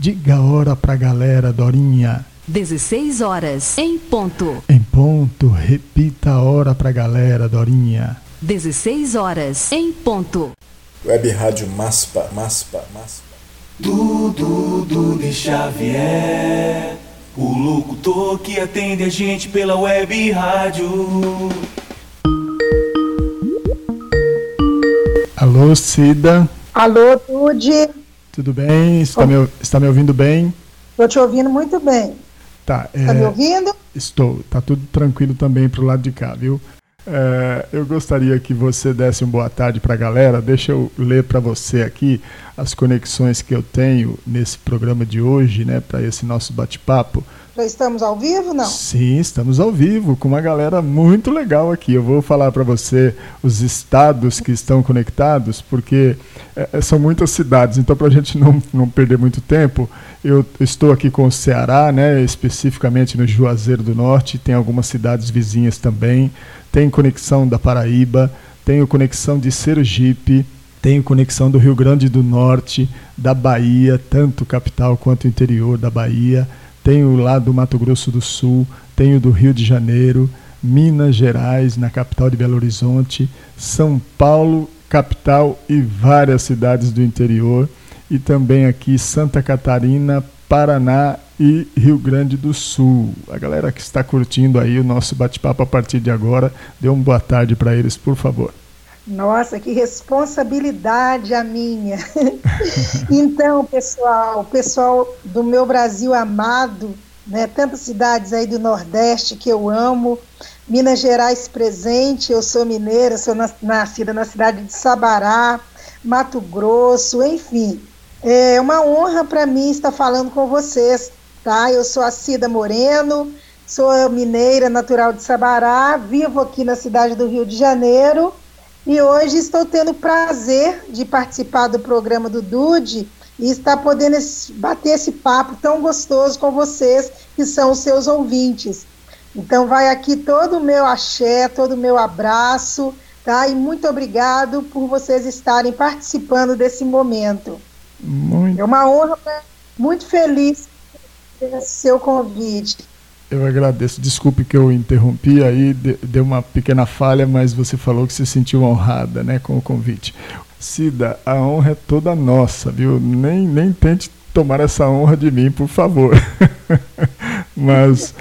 Diga a hora pra galera, Dorinha. 16 horas, em ponto. Em ponto, repita a hora pra galera, Dorinha. 16 horas, em ponto. Web Rádio Maspa, Maspa, Maspa. Dudu, Dudu Xavier, o locutor que atende a gente pela web rádio. Alô, Cida. Alô, Tude. Tudo bem? Está, me, está me ouvindo bem? Estou te ouvindo muito bem. Tá. Está é, me ouvindo? Estou. Tá tudo tranquilo também pro lado de cá, viu? É, eu gostaria que você desse uma boa tarde para a galera. Deixa eu ler para você aqui as conexões que eu tenho nesse programa de hoje, né, para esse nosso bate-papo. Estamos ao vivo, não? Sim, estamos ao vivo com uma galera muito legal aqui. Eu vou falar para você os estados que estão conectados, porque é, são muitas cidades. Então, para a gente não, não perder muito tempo, eu estou aqui com o Ceará, né, especificamente no Juazeiro do Norte. Tem algumas cidades vizinhas também. Tem conexão da Paraíba, tenho conexão de Sergipe, tenho conexão do Rio Grande do Norte, da Bahia, tanto capital quanto interior da Bahia tenho lá do Mato Grosso do Sul, tenho do Rio de Janeiro, Minas Gerais, na capital de Belo Horizonte, São Paulo, capital e várias cidades do interior, e também aqui Santa Catarina, Paraná e Rio Grande do Sul. A galera que está curtindo aí o nosso bate-papo a partir de agora, dê uma boa tarde para eles, por favor. Nossa, que responsabilidade a minha. então, pessoal, pessoal do meu Brasil amado, né, tantas cidades aí do Nordeste que eu amo, Minas Gerais presente, eu sou mineira, sou nascida na cidade de Sabará, Mato Grosso, enfim. É uma honra para mim estar falando com vocês, tá? Eu sou a Cida Moreno, sou mineira natural de Sabará, vivo aqui na cidade do Rio de Janeiro e hoje estou tendo o prazer de participar do programa do Dude e estar podendo bater esse papo tão gostoso com vocês, que são os seus ouvintes. Então vai aqui todo o meu axé, todo o meu abraço, tá? E muito obrigado por vocês estarem participando desse momento. Muito. É uma honra, muito feliz pelo seu convite. Eu agradeço. Desculpe que eu interrompi aí, deu uma pequena falha, mas você falou que se sentiu honrada né, com o convite. Cida, a honra é toda nossa, viu? Nem, nem tente tomar essa honra de mim, por favor. mas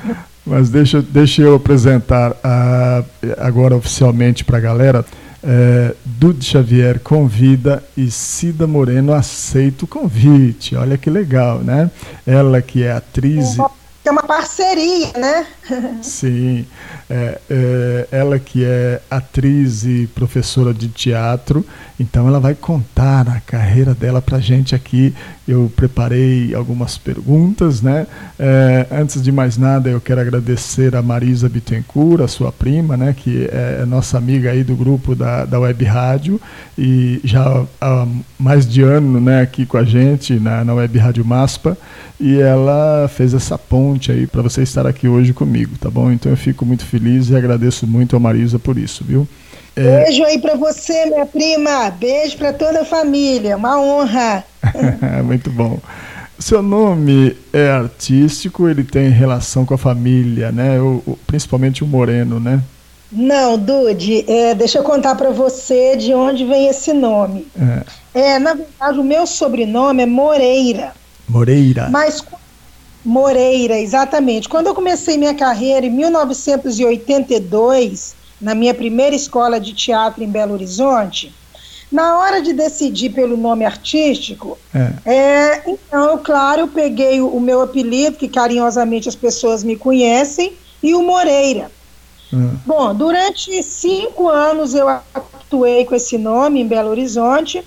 mas deixa, deixa eu apresentar uh, agora oficialmente para a galera. É, Dude Xavier convida e Cida Moreno aceita o convite. Olha que legal, né? Ela que é atriz é uma parceria, né? Sim. É, é, ela que é atriz e professora de teatro, então ela vai contar a carreira dela para gente aqui. Eu preparei algumas perguntas, né? É, antes de mais nada, eu quero agradecer a Marisa Bittencourt, a sua prima, né? Que é nossa amiga aí do grupo da, da Web Rádio e já há mais de ano, né? Aqui com a gente na, na Web Rádio Maspa e ela fez essa ponte aí para você estar aqui hoje comigo, tá bom? Então eu fico muito feliz e agradeço muito a Marisa por isso, viu? É... Beijo aí para você, minha prima. Beijo para toda a família. Uma honra. muito bom. Seu nome é artístico, ele tem relação com a família, né? O, o, principalmente o Moreno, né? Não, Dude, é, deixa eu contar para você de onde vem esse nome. É. é, na verdade, o meu sobrenome é Moreira. Moreira. Mas Moreira, exatamente. Quando eu comecei minha carreira em 1982, na minha primeira escola de teatro em Belo Horizonte, na hora de decidir pelo nome artístico, é. é então, claro, eu peguei o, o, meu apelido, que carinhosamente as pessoas me conhecem, e o Moreira. É. Bom, durante cinco anos eu atuei com esse nome em Belo Horizonte,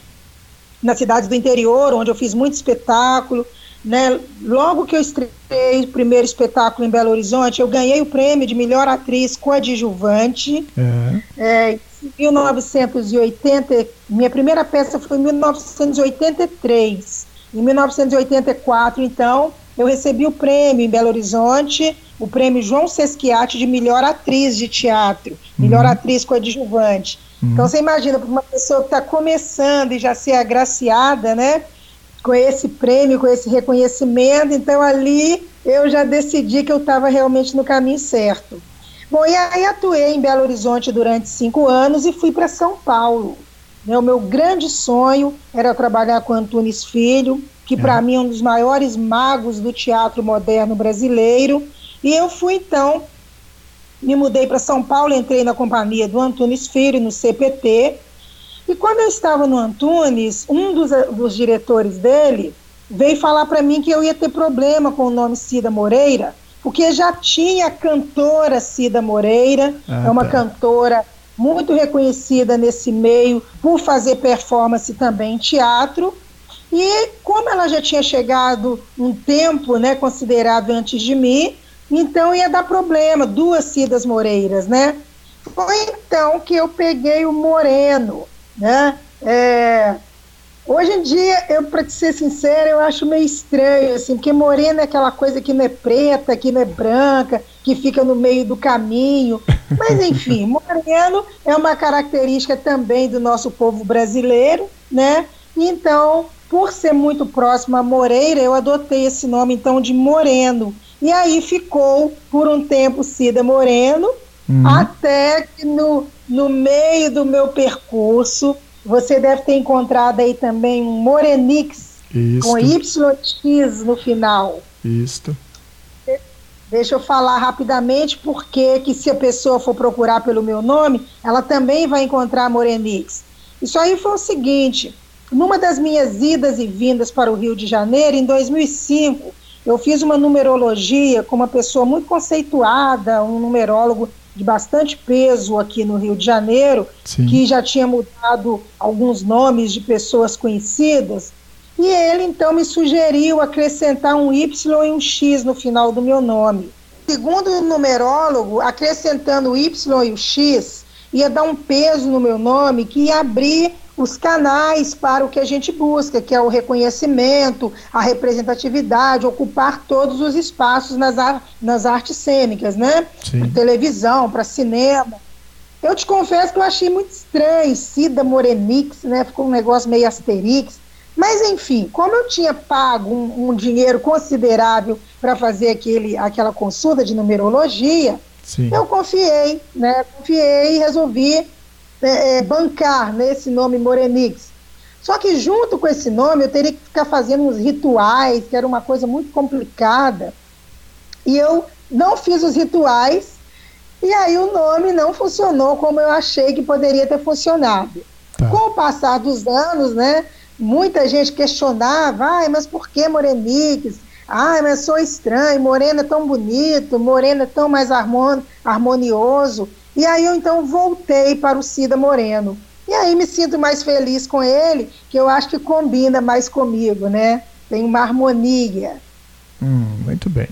nas cidades do interior, onde eu fiz muito espetáculo. Né? Logo que eu estreiei o primeiro espetáculo em Belo Horizonte, eu ganhei o prêmio de melhor atriz coadjuvante. É. É, em 1980, minha primeira peça foi em 1983. Em 1984, então, eu recebi o prêmio em Belo Horizonte, o prêmio João Sesquiate de melhor atriz de teatro, melhor uhum. atriz coadjuvante. Uhum. Então você imagina, para uma pessoa que está começando e já ser agraciada, né? com esse prêmio, com esse reconhecimento. Então ali eu já decidi que eu estava realmente no caminho certo. Bom, e aí atuei em Belo Horizonte durante cinco anos e fui para São Paulo. Né, o meu grande sonho era trabalhar com Antunes Filho, que é. para mim é um dos maiores magos do teatro moderno brasileiro. E eu fui então, me mudei para São Paulo, entrei na companhia do Antunes Filho, no CPT. E quando eu estava no Antunes, um dos, dos diretores dele veio falar para mim que eu ia ter problema com o nome Cida Moreira, porque já tinha a cantora Cida Moreira, ah, é uma tá. cantora muito reconhecida nesse meio por fazer performance também em teatro. E como ela já tinha chegado um tempo né, considerável antes de mim, então ia dar problema, duas Cidas Moreiras, né? Foi então que eu peguei o Moreno, né? É, Hoje em dia, eu para ser sincera, eu acho meio estranho, assim, porque morena é aquela coisa que não é preta, que não é branca, que fica no meio do caminho. Mas enfim, moreno é uma característica também do nosso povo brasileiro, né? Então, por ser muito próximo a Moreira, eu adotei esse nome então de Moreno. E aí ficou por um tempo Cida Moreno, uhum. até que no, no meio do meu percurso você deve ter encontrado aí também um Morenix Isto. com YX no final. Isto. Deixa eu falar rapidamente porque que se a pessoa for procurar pelo meu nome, ela também vai encontrar Morenix. Isso aí foi o seguinte, numa das minhas idas e vindas para o Rio de Janeiro, em 2005, eu fiz uma numerologia com uma pessoa muito conceituada, um numerólogo de bastante peso aqui no Rio de Janeiro, Sim. que já tinha mudado alguns nomes de pessoas conhecidas, e ele então me sugeriu acrescentar um Y e um X no final do meu nome. Segundo o numerólogo, acrescentando o Y e o X ia dar um peso no meu nome que ia abrir os canais para o que a gente busca, que é o reconhecimento, a representatividade, ocupar todos os espaços nas, ar nas artes cênicas, né? Para televisão, para cinema. Eu te confesso que eu achei muito estranho, Cida Morenix, né? Ficou um negócio meio asterix. Mas, enfim, como eu tinha pago um, um dinheiro considerável para fazer aquele, aquela consulta de numerologia, Sim. eu confiei, né? Confiei e resolvi é, é, bancar nesse nome Morenix. Só que junto com esse nome eu teria que ficar fazendo uns rituais, que era uma coisa muito complicada. E eu não fiz os rituais, e aí o nome não funcionou como eu achei que poderia ter funcionado. Tá. Com o passar dos anos, né, muita gente questionava, ai, mas por que Morenix? Ai, mas sou estranho, Moreno é tão bonito, Moreno é tão mais harmonioso. E aí eu então voltei para o Cida Moreno. E aí me sinto mais feliz com ele, que eu acho que combina mais comigo, né? Tem uma harmonia. Hum, muito bem.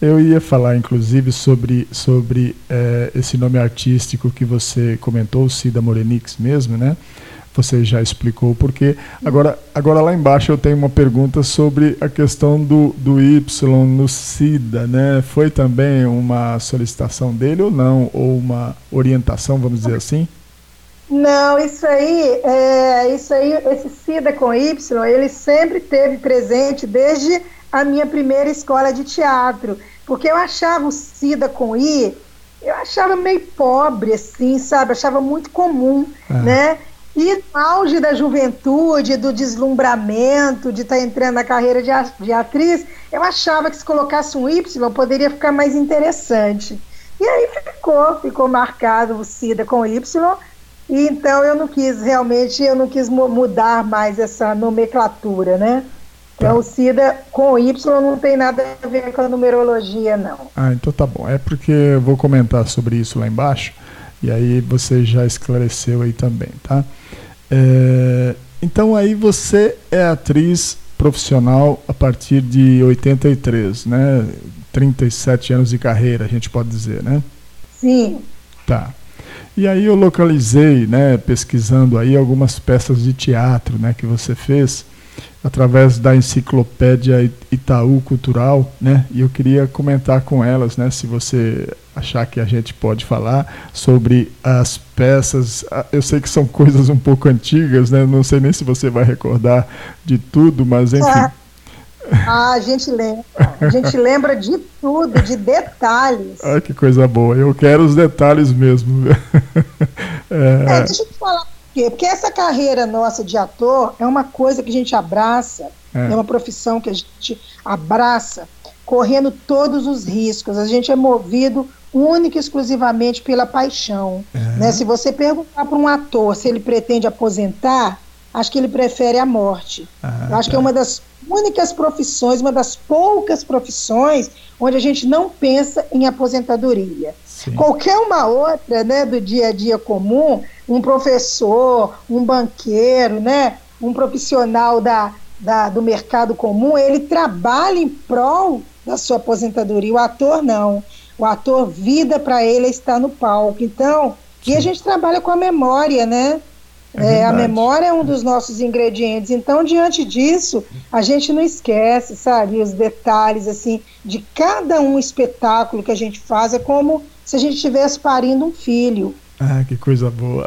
Eu ia falar, inclusive, sobre, sobre é, esse nome artístico que você comentou, Cida Morenix mesmo, né? Você já explicou o porquê. Agora, agora lá embaixo eu tenho uma pergunta sobre a questão do, do Y no SIDA, né? Foi também uma solicitação dele ou não? Ou uma orientação, vamos dizer assim? Não, isso aí, é, isso aí, esse SIDA com Y, ele sempre teve presente desde a minha primeira escola de teatro, porque eu achava o SIDA com I, eu achava meio pobre, assim, sabe? Achava muito comum, é. né? E no auge da juventude, do deslumbramento, de estar tá entrando na carreira de, atriz, eu achava que se colocasse um Y poderia ficar mais interessante. E aí ficou, ficou marcado o Cida com Y, e então eu não quis realmente, eu não quis mudar mais essa nomenclatura, né? Tá. Então o Cida com Y não tem nada a ver com a numerologia, não. Ah, então tá bom. É porque eu vou comentar sobre isso lá embaixo, e aí você já esclareceu aí também, tá? É, então aí você é atriz profissional a partir de 83, né? 37 anos de carreira, a gente pode dizer, né? Sim. Tá. E aí eu localizei, né, pesquisando aí algumas peças de teatro, né, que você fez através da enciclopédia Itaú Cultural, né? E eu queria comentar com elas, né, se você achar que a gente pode falar sobre as peças. Ah, eu sei que são coisas um pouco antigas, né? Não sei nem se você vai recordar de tudo, mas enfim. Ah, ah a gente lembra. A gente lembra de tudo, de detalhes. Ah, que coisa boa. Eu quero os detalhes mesmo. é... É, deixa eu te falar por quê. Porque essa carreira nossa de ator é uma coisa que a gente abraça, é, é uma profissão que a gente abraça correndo todos os riscos. A gente é movido única e exclusivamente pela paixão. Uhum. Né? Se você perguntar para um ator se ele pretende aposentar, acho que ele prefere a morte. Eu acho tá. que é uma das únicas profissões, uma das poucas profissões onde a gente não pensa em aposentadoria. Sim. Qualquer uma outra, né, do dia a dia comum, um professor, um banqueiro, né, um profissional da, da, do mercado comum, ele trabalha em prol da sua aposentadoria. O ator não. O ator, vida para ele estar no palco. Então, Sim. e a gente trabalha com a memória, né? É, é a memória é um dos nossos ingredientes. Então, diante disso, a gente não esquece, sabe, os detalhes assim de cada um espetáculo que a gente faz. É como se a gente estivesse parindo um filho. Ah, que coisa boa.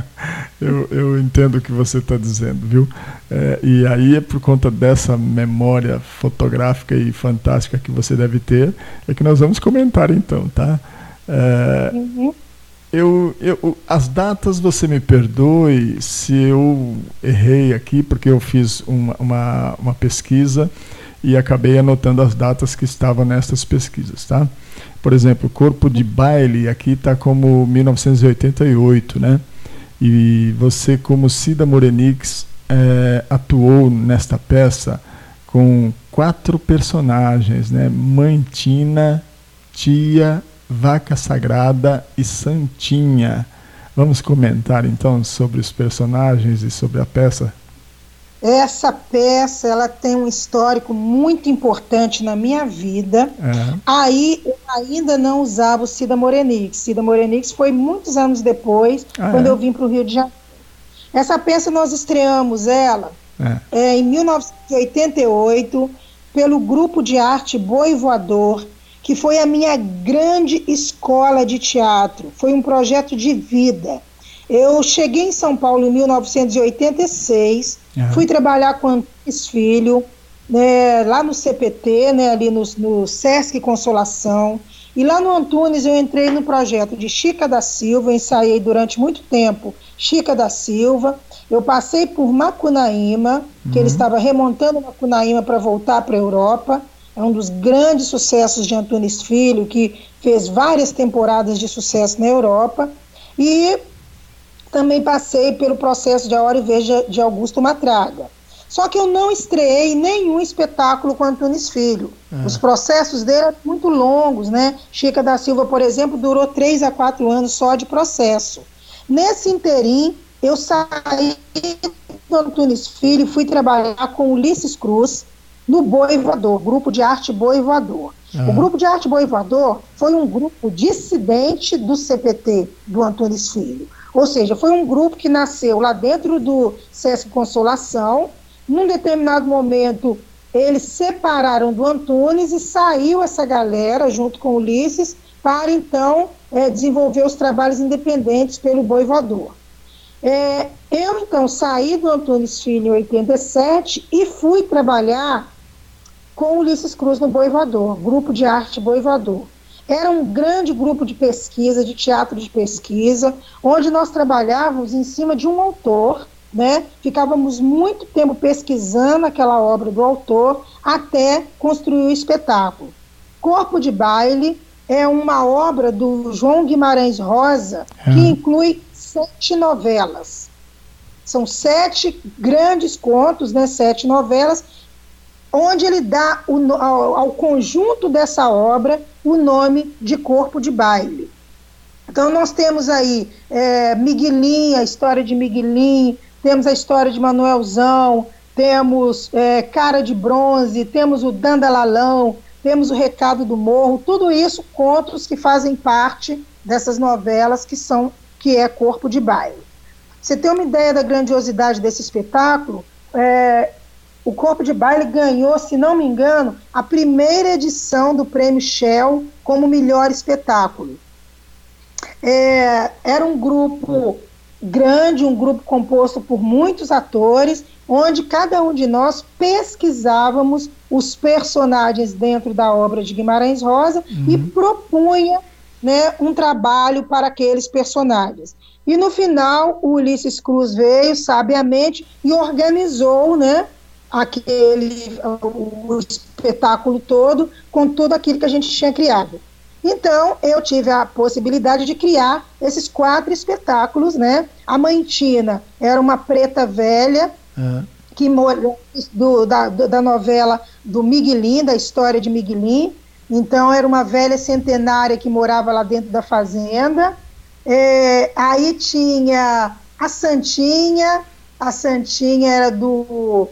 eu, eu entendo o que você está dizendo, viu? É, e aí é por conta dessa memória fotográfica e fantástica que você deve ter, é que nós vamos comentar então, tá? É, uhum. eu, eu, as datas você me perdoe se eu errei aqui, porque eu fiz uma, uma, uma pesquisa e acabei anotando as datas que estavam nessas pesquisas, tá? Por exemplo, Corpo de Baile aqui está como 1988, né? E você, como Cida Morenix, é, atuou nesta peça com quatro personagens, né? Mãe Tina, Tia, Vaca Sagrada e Santinha. Vamos comentar então sobre os personagens e sobre a peça? Essa peça ela tem um histórico muito importante na minha vida. É. Aí eu ainda não usava o Cida Morenix. Cida Morenix foi muitos anos depois, ah, quando é? eu vim para o Rio de Janeiro. Essa peça nós estreamos ela é. É, em 1988 pelo grupo de arte Boi Voador, que foi a minha grande escola de teatro. Foi um projeto de vida. Eu cheguei em São Paulo em 1986 Uhum. Fui trabalhar com Antunes Filho, né, lá no CPT, né, ali no, no Sesc Consolação. E lá no Antunes eu entrei no projeto de Chica da Silva, ensaiei durante muito tempo Chica da Silva. Eu passei por Macunaíma, uhum. que ele uhum. estava remontando Macunaíma para voltar para a Europa. É um dos grandes sucessos de Antunes Filho, que fez várias temporadas de sucesso na Europa. E também passei pelo processo de A Hora e Veja de Augusto Matraga. Só que eu não estreiei nenhum espetáculo com Antunes Filho. É. Os processos dele eram muito longos, né? Chica da Silva, por exemplo, durou três a quatro anos só de processo. Nesse interim, eu saí do Antunes Filho e fui trabalhar com Ulisses Cruz no Boi Voador, grupo de arte Boi Voador. O grupo de arte Boi Voador foi um grupo dissidente do CPT, do Antunes Filho. Ou seja, foi um grupo que nasceu lá dentro do Sesc Consolação. Num determinado momento, eles separaram do Antunes e saiu essa galera, junto com Ulisses, para então é, desenvolver os trabalhos independentes pelo Boi Voador. É, eu então saí do Antunes Filho em 87 e fui trabalhar com Ulisses Cruz no Boi Voador, grupo de arte Boi Voador. Era um grande grupo de pesquisa, de teatro de pesquisa, onde nós trabalhávamos em cima de um autor, né? Ficávamos muito tempo pesquisando aquela obra do autor até construir o espetáculo. Corpo de Baile é uma obra do João Guimarães Rosa que é. inclui sete novelas. São sete grandes contos, né? Sete novelas onde ele dá o, ao, ao, conjunto dessa obra o nome de corpo de baile. Então nós temos aí é, Miguelinho, a história de Miguelinho, temos a história de Manuelzão, temos é, Cara de Bronze, temos o Dandalalão, temos o Recado do Morro, tudo isso contos que fazem parte dessas novelas que são que é Corpo de Baile. Você tem uma ideia da grandiosidade desse espetáculo? É, o Corpo de Baile ganhou, se não me engano, a primeira edição do Prêmio Shell como melhor espetáculo. É, era um grupo grande, um grupo composto por muitos atores, onde cada um de nós pesquisávamos os personagens dentro da obra de Guimarães Rosa uhum. e propunha né, um trabalho para aqueles personagens. E no final, o Ulisses Cruz veio sabiamente e organizou né, aquele, o, espetáculo todo com tudo aquilo que a gente tinha criado. Então, eu tive a possibilidade de criar esses quatro espetáculos, né? A Mantina era uma preta velha, uhum. que morou do, da, da novela do Miguelin, da história de Miguelin. Então, era uma velha centenária que morava lá dentro da fazenda. É, aí tinha a Santinha, a Santinha era do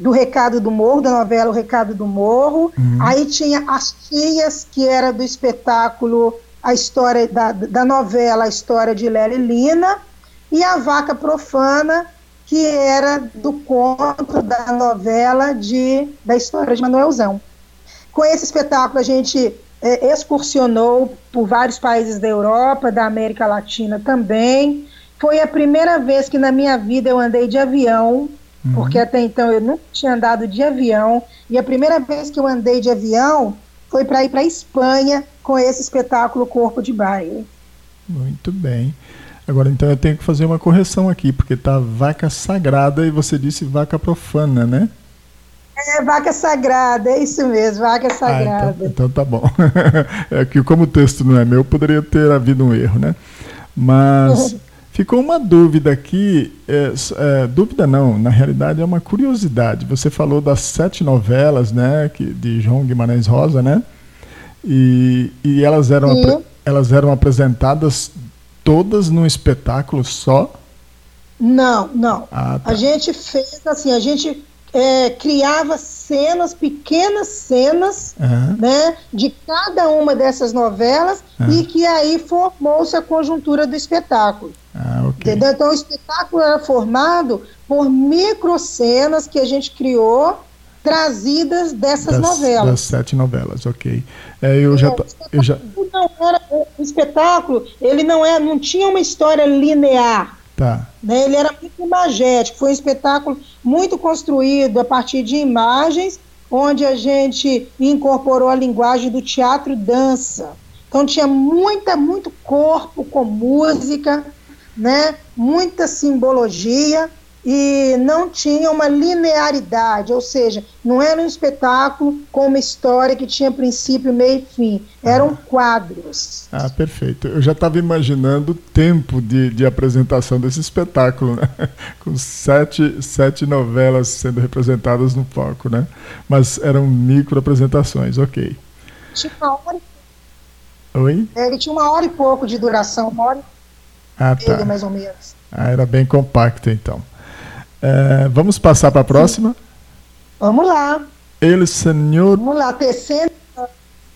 do Recado do Morro, da novela O Recado do Morro. Uhum. Aí tinha As Tias, que era do espetáculo, a história da, da novela A História de Lélia e Lina. E A Vaca Profana, que era do conto da novela de, da história de Manuelzão. Com esse espetáculo, a gente é, excursionou por vários países da Europa, da América Latina também. Foi a primeira vez que na minha vida eu andei de avião Uhum. Porque até então eu nunca tinha andado de avião. E a primeira vez que eu andei de avião foi para ir para a Espanha com esse espetáculo Corpo de Baile. Muito bem. Agora então eu tenho que fazer uma correção aqui, porque tá vaca sagrada e você disse vaca profana, né? É, vaca sagrada, é isso mesmo, vaca sagrada. Ah, então, então, tá bom. é que como o texto não é meu, poderia ter havido um erro, né? Mas Ficou uma dúvida aqui, é, é, dúvida não, na realidade é uma curiosidade. Você falou das sete novelas, né, que, de João Guimarães Rosa, né? E, e elas, eram, elas eram apresentadas todas num espetáculo só? Não, não. Ah, tá. A gente fez assim, a gente é, criava cenas, pequenas cenas, uhum. né, de cada uma dessas novelas uhum. e que aí formou-se a conjuntura do espetáculo. Ah, okay. Entendeu? Então o espetáculo era formado por microcenas que a gente criou trazidas dessas das, novelas. Das sete novelas, ok. É, eu, é, já, eu já. Não era, o espetáculo ele não é, não tinha uma história linear. Tá. Né? Ele era muito imagético, foi um espetáculo muito construído a partir de imagens, onde a gente incorporou a linguagem do teatro-dança. Então tinha muita, muito corpo com música, né? muita simbologia, e não tinha uma linearidade, ou seja, não era um espetáculo com uma história que tinha princípio, meio e fim, eram ah. quadros. Ah, perfeito. Eu já estava imaginando o tempo de, de apresentação desse espetáculo, né? com sete, sete novelas sendo representadas no palco, né? Mas eram micro apresentações, ok. Tinha uma hora Oi? É, ele tinha uma hora e pouco de duração, uma hora ah, tá. mais ou menos. Ah, era bem compacto então. É, vamos passar para a próxima? Vamos lá. El senhor. Vamos lá, terceiro.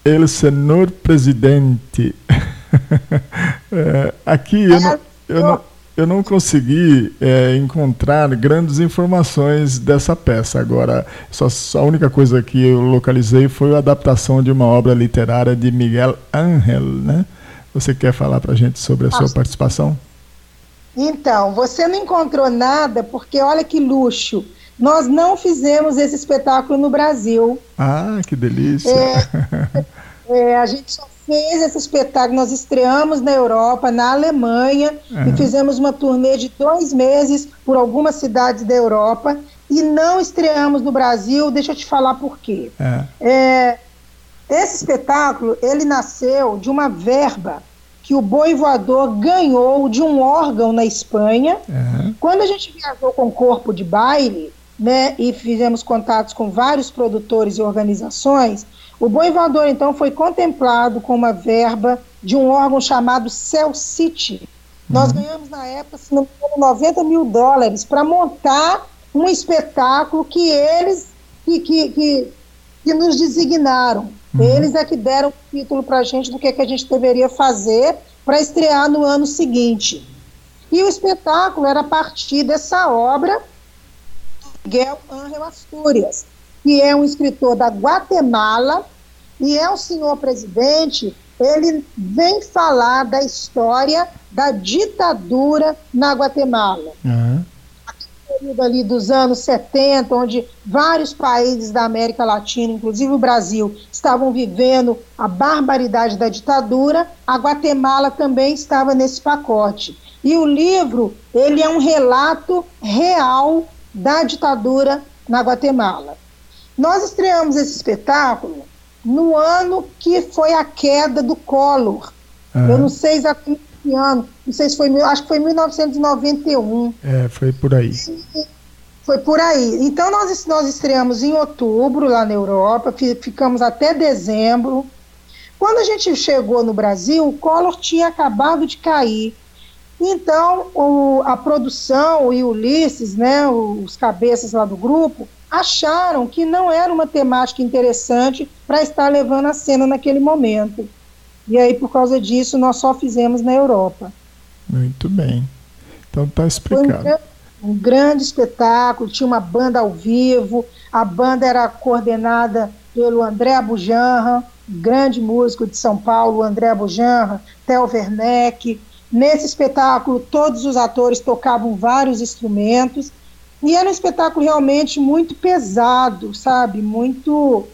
El senhor presidente. é, aqui eu não, eu não, eu não consegui é, encontrar grandes informações dessa peça. Agora, só, só, a única coisa que eu localizei foi a adaptação de uma obra literária de Miguel Ángel, né? Você quer falar para a gente sobre a sua participação? Então, você não encontrou nada, porque olha que luxo. Nós não fizemos esse espetáculo no Brasil. Ah, que delícia! É, é, a gente só fez esse espetáculo, nós estreamos na Europa, na Alemanha, uhum. e fizemos uma turnê de dois meses por algumas cidades da Europa, e não estreamos no Brasil. Deixa eu te falar por quê. É. Esse espetáculo, ele nasceu de uma verba que o boi voador ganhou de um órgão na Espanha. Uhum. Quando a gente viajou com o corpo de baile, né, e fizemos contatos com vários produtores e organizações, o boi voador então foi contemplado com uma verba de um órgão chamado Cell City. Uhum. Nós ganhamos na época, se não me engano, 90 mil dólares para montar um espetáculo que eles que, que, que, que nos designaram. Uhum. Eles é que deram o título para a gente do que, é que a gente deveria fazer para estrear no ano seguinte. E o espetáculo era a partir dessa obra Miguel Ángel Astúrias, que é um escritor da Guatemala, e é o senhor presidente, ele vem falar da história da ditadura na Guatemala. Aham. Período ali dos anos 70, onde vários países da América Latina, inclusive o Brasil, estavam vivendo a barbaridade da ditadura, a Guatemala também estava nesse pacote. E o livro, ele é um relato real da ditadura na Guatemala. Nós estreamos esse espetáculo no ano que foi a queda do Collor. Aham. Eu não sei exatamente que ano, não sei se foi, acho que foi 1991. É, foi por aí. Foi por aí. Então nós, nós estreamos em outubro lá na Europa, fi- ficamos até dezembro. Quando a gente chegou no Brasil, o Collor tinha acabado de cair. Então o- a produção e o Ulisses, né, os cabeças lá do grupo, acharam que não era uma temática interessante para estar levando a cena naquele momento. E aí, por causa disso, nós só fizemos na Europa. Muito bem. Então tá Foi um, explicado. gran- um grande espetáculo, tinha uma banda ao vivo, a banda era coordenada pelo André Abujanra, grande músico de São Paulo, André Abujanra, Theo Werneck. Nesse espetáculo, todos os atores tocavam vários instrumentos, e era um espetáculo realmente muito pesado, sabe? Muito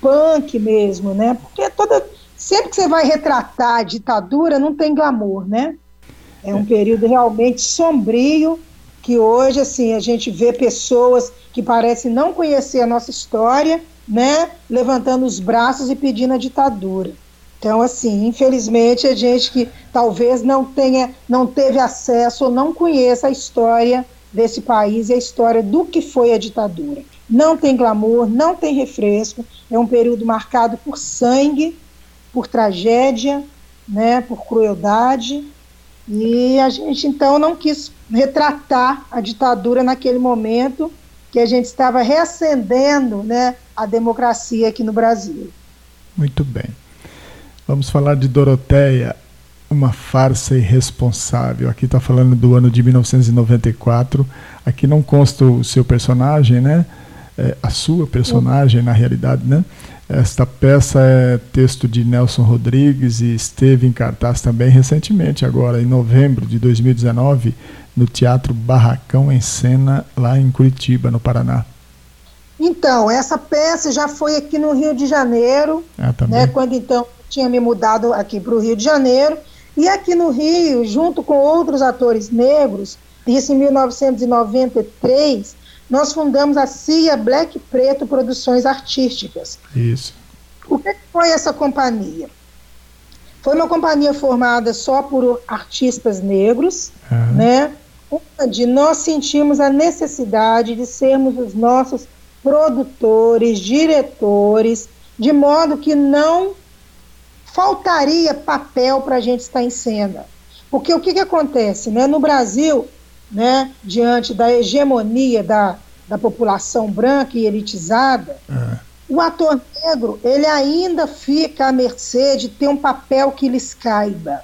punk mesmo, né? Porque toda, sempre que você vai retratar a ditadura, não tem glamour, né? É um período realmente sombrio, que hoje, assim, a gente vê pessoas que parecem não conhecer a nossa história, né, levantando os braços e pedindo a ditadura. Então, assim, infelizmente, a gente que talvez não tenha, não teve acesso ou não conheça a história desse país e a história do que foi a ditadura. Não tem glamour, não tem refresco, é um período marcado por sangue, por tragédia, né, por crueldade, e a gente então não quis retratar a ditadura naquele momento que a gente estava reacendendo né, a democracia aqui no Brasil. Muito bem. Vamos falar de Doroteia, uma farsa irresponsável. Aqui está falando do ano de 1994. Aqui não consta o seu personagem, né? É, a sua personagem, na realidade, né? Esta peça é texto de Nelson Rodrigues e esteve em cartaz também recentemente, agora em novembro de 2019, no Teatro Barracão em Cena, lá em Curitiba, no Paraná. Então, essa peça já foi aqui no Rio de Janeiro, Ah, né, quando então tinha me mudado aqui para o Rio de Janeiro, e aqui no Rio, junto com outros atores negros, isso em 1993, nós fundamos a CIA Black Preto Produções Artísticas. Isso. O que foi essa companhia? Foi uma companhia formada só por artistas negros, Ah, né? Onde nós sentimos a necessidade de sermos os nossos produtores, diretores, de modo que não faltaria papel para a gente estar em cena. Porque o que, que acontece? Né? No Brasil, né, diante da hegemonia da, da população branca e elitizada, ah, o ator negro ele ainda fica à mercê de ter um papel que lhes caiba.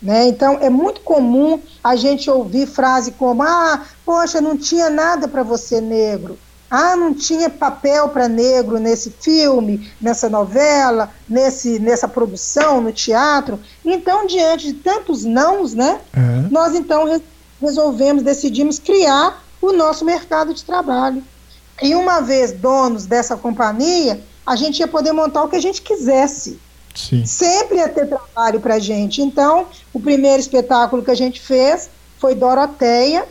Né? Então é muito comum a gente ouvir frase como: ah, poxa, não tinha nada para você negro. Ah, não tinha papel para negro nesse filme, nessa novela, nesse, nessa produção, no teatro. Então, diante de tantos nãos, né, ah. nós então resolvemos, decidimos criar o nosso mercado de trabalho. E uma vez donos dessa companhia, a gente ia poder montar o que a gente quisesse. Sim. Sempre ia ter trabalho para a gente. Então, o primeiro espetáculo que a gente fez foi Doroteia,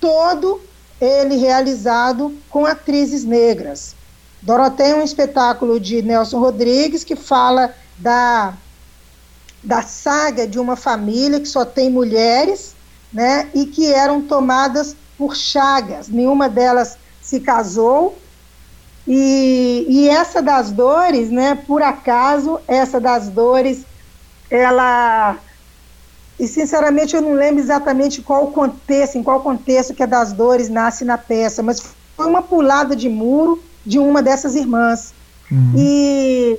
todo ele realizado com atrizes negras. Doroteia é um espetáculo de Nelson Rodrigues que fala da, da saga de uma família que só tem mulheres, né, e que eram tomadas por chagas. Nenhuma delas se casou. E, e essa das dores, né, por acaso, essa das dores, ela e sinceramente eu não lembro exatamente qual contexto, em qual contexto que a das dores nasce na peça, mas foi uma pulada de muro de uma dessas irmãs. Uhum. E,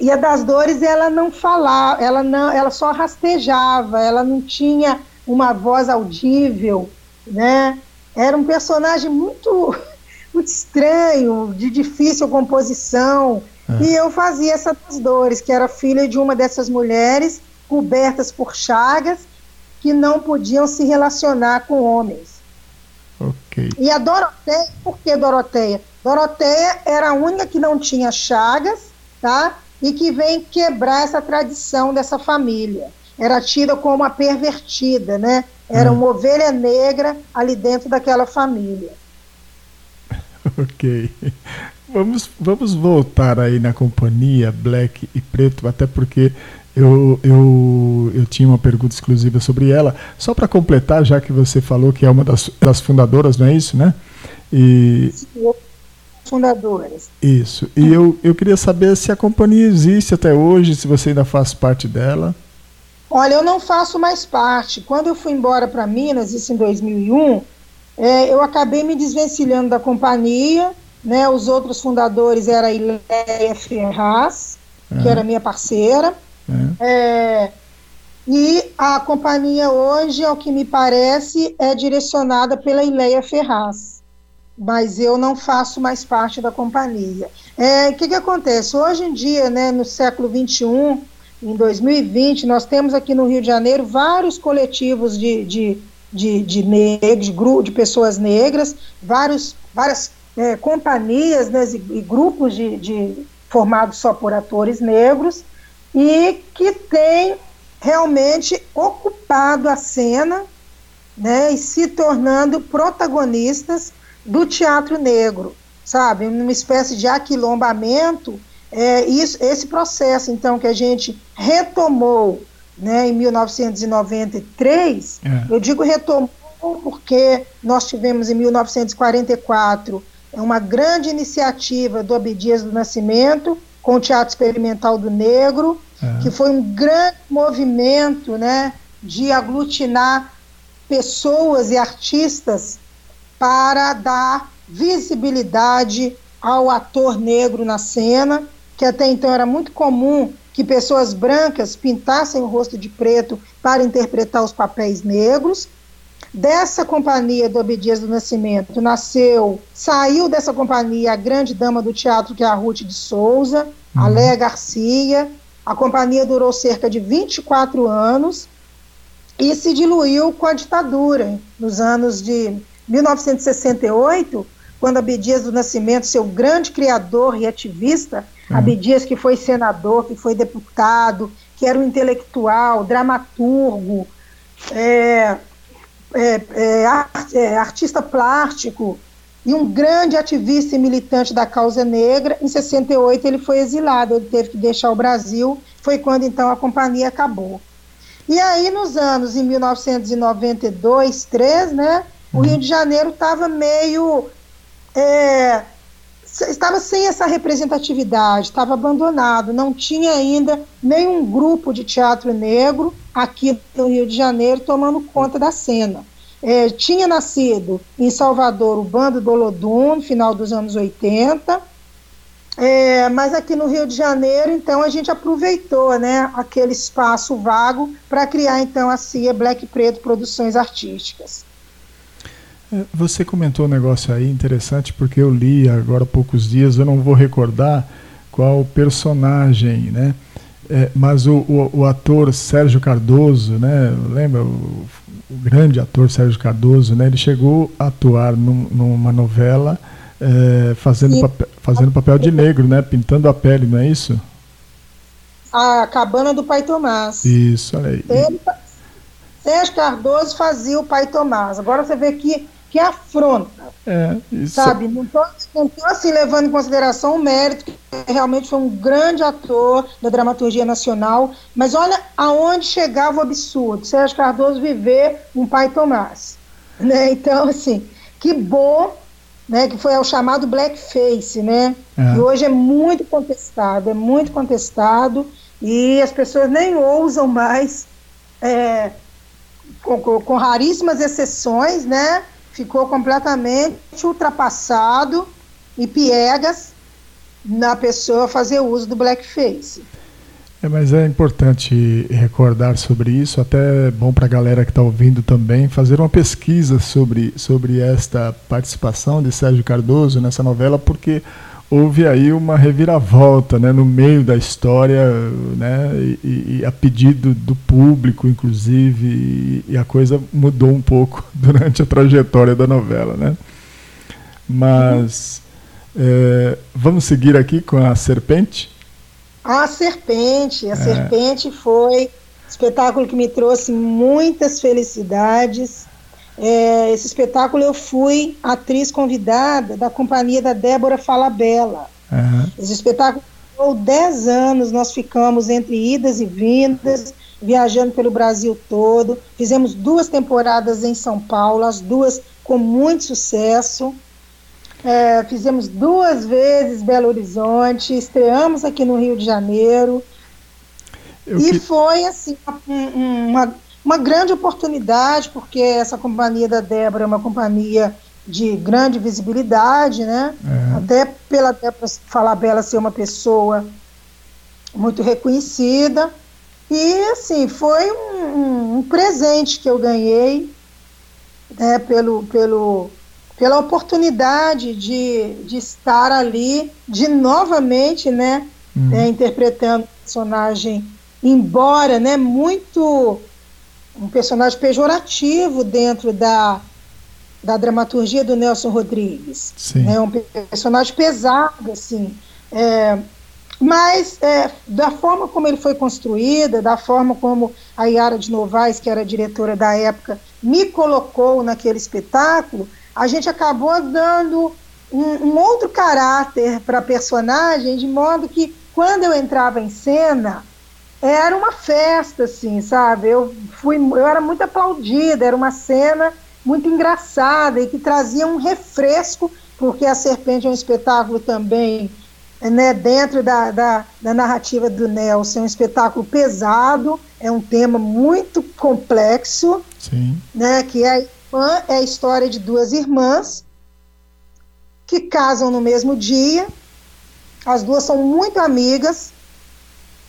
e a das dores ela não falava, ela não, ela só rastejava, ela não tinha uma voz audível, né? era um personagem muito, muito estranho, de difícil composição. É. E eu fazia essas dores, que era filha de uma dessas mulheres cobertas por chagas que não podiam se relacionar com homens. Ok. E a Doroteia, por que Doroteia? Doroteia era a única que não tinha chagas, tá? E que vem quebrar essa tradição dessa família. Era tida como uma pervertida, né? Era hum. uma ovelha negra ali dentro daquela família. ok. Vamos, vamos voltar aí na companhia Black e Preto, até porque eu, eu, eu tinha uma pergunta exclusiva sobre ela. Só para completar, já que você falou que é uma das, das fundadoras, não é isso, né? E... Fundadoras. Isso. E eu, eu queria saber se a companhia existe até hoje, se você ainda faz parte dela. Olha, eu não faço mais parte. Quando eu fui embora para Minas, isso em 2001, é, eu acabei me desvencilhando da companhia. Né? Os outros fundadores eram a Ileia Ferraz, que era minha parceira, é. É, e a companhia hoje, ao que me parece, é direcionada pela Ileia Ferraz, mas eu não faço mais parte da companhia. É, o que, que acontece? Hoje em dia, né, no século XXI, em 2020, nós temos aqui no Rio de Janeiro vários coletivos de, de, de, de negros, de, de pessoas negras, vários, várias é, companhias né, e, grupos de, de, formados só por atores negros, e que tem realmente ocupado a cena né, e se tornando protagonistas do teatro negro, sabe? Uma espécie de aquilombamento. É, isso, esse processo, então, que a gente retomou né, em 1993, é. eu digo retomou porque nós tivemos em 1944 uma grande iniciativa do Abdias do Nascimento com o Teatro Experimental do Negro, é. que foi um grande movimento né, de aglutinar pessoas e artistas para dar visibilidade ao ator negro na cena, que até então era muito comum que pessoas brancas pintassem o rosto de preto para interpretar os papéis negros. Dessa companhia do Obedias do Nascimento nasceu, saiu dessa companhia a grande dama do teatro, que é a Ruth de Souza, uhum. a Léa Garcia, a companhia durou cerca de 24 anos e se diluiu com a ditadura. Nos anos de 1968, quando Abdias do Nascimento, seu grande criador e ativista, uhum. Abdias que foi senador, que foi deputado, que era um intelectual, dramaturgo, é, é, é, é artista plástico, e um grande ativista e militante da causa negra. Em 68 ele foi exilado, ele teve que deixar o Brasil. Foi quando então a companhia acabou. E aí nos anos em 1992, 3, né, o Rio de Janeiro estava meio é, estava sem essa representatividade, estava abandonado, não tinha ainda nenhum grupo de teatro negro aqui no Rio de Janeiro tomando conta da cena. É, tinha nascido em Salvador o Bando do Olodum, no final dos anos 80, é, mas aqui no Rio de Janeiro, então, a gente aproveitou né, aquele espaço vago para criar, então, a CIA Black Preto Produções Artísticas. É, você comentou um negócio aí interessante, porque eu li agora há poucos dias, eu não vou recordar qual personagem, né? É, mas o, o, o, ator Sérgio Cardoso, né? Lembra? O, o grande ator Sérgio Cardoso, né, ele chegou a atuar num, numa novela é, fazendo, papel, fazendo papel de negro, né, pintando a pele, não é isso? A Cabana do Pai Tomás. Isso, olha aí. Ele, Sérgio Cardoso fazia o Pai Tomás. Agora você vê que que afronta. É. Sabe? Não estou não tô, assim levando em consideração o mérito, que realmente foi um grande ator da dramaturgia nacional, mas olha aonde chegava o absurdo. Sérgio Cardoso viver um pai Tomás. Né? Então, assim, que bom né, que foi o chamado blackface, né, é. que hoje é muito contestado, é muito contestado, e as pessoas nem ousam mais, é, com, com, raríssimas exceções, né, ficou completamente ultrapassado e piegas na pessoa fazer uso do blackface. É, mas é importante recordar sobre isso, até é bom para a galera que está ouvindo também, fazer uma pesquisa sobre, sobre esta participação de Sérgio Cardoso nessa novela, porque houve aí uma reviravolta né, no meio da história, né, e, e a pedido do público, inclusive, e, a coisa mudou um pouco durante a trajetória da novela. Né? Mas é, vamos seguir aqui com a Serpente? A Serpente. A é. Serpente foi um espetáculo que me trouxe muitas felicidades. É, esse espetáculo eu fui atriz convidada da companhia da Débora Falabella. Uhum. Esse espetáculo durou 10 anos, nós ficamos entre idas e vindas, viajando pelo Brasil todo. Fizemos duas temporadas em São Paulo, as duas com muito sucesso. É, fizemos duas vezes Belo Horizonte, estreamos aqui no Rio de Janeiro. Eu e que... foi assim uma, uma grande oportunidade, porque essa companhia da Débora é uma companhia de grande visibilidade, né? É. Até pela Débora Falabella ser uma pessoa muito reconhecida. E assim, foi um, um, presente que eu ganhei né, pelo, pelo, pela oportunidade de, de estar ali, de novamente, né, uhum. é, interpretando o personagem, embora, né, muito um personagem pejorativo dentro da, da dramaturgia do Nelson Rodrigues, Sim. né, um personagem pesado, assim, é, mas é, da forma como ele foi construída, da forma como a Yara de Novaes, que era diretora da época, me colocou naquele espetáculo, a gente acabou dando um, um outro caráter para a personagem, de modo que quando eu entrava em cena, era uma festa, assim, sabe? Eu, fui, eu era muito aplaudida, era uma cena muito engraçada e que trazia um refresco, porque a Serpente é um espetáculo também, né, dentro da, da, da narrativa do Nelson, é um espetáculo pesado, é um tema muito complexo, Sim. né, que é é a história de duas irmãs que casam no mesmo dia. As duas são muito amigas.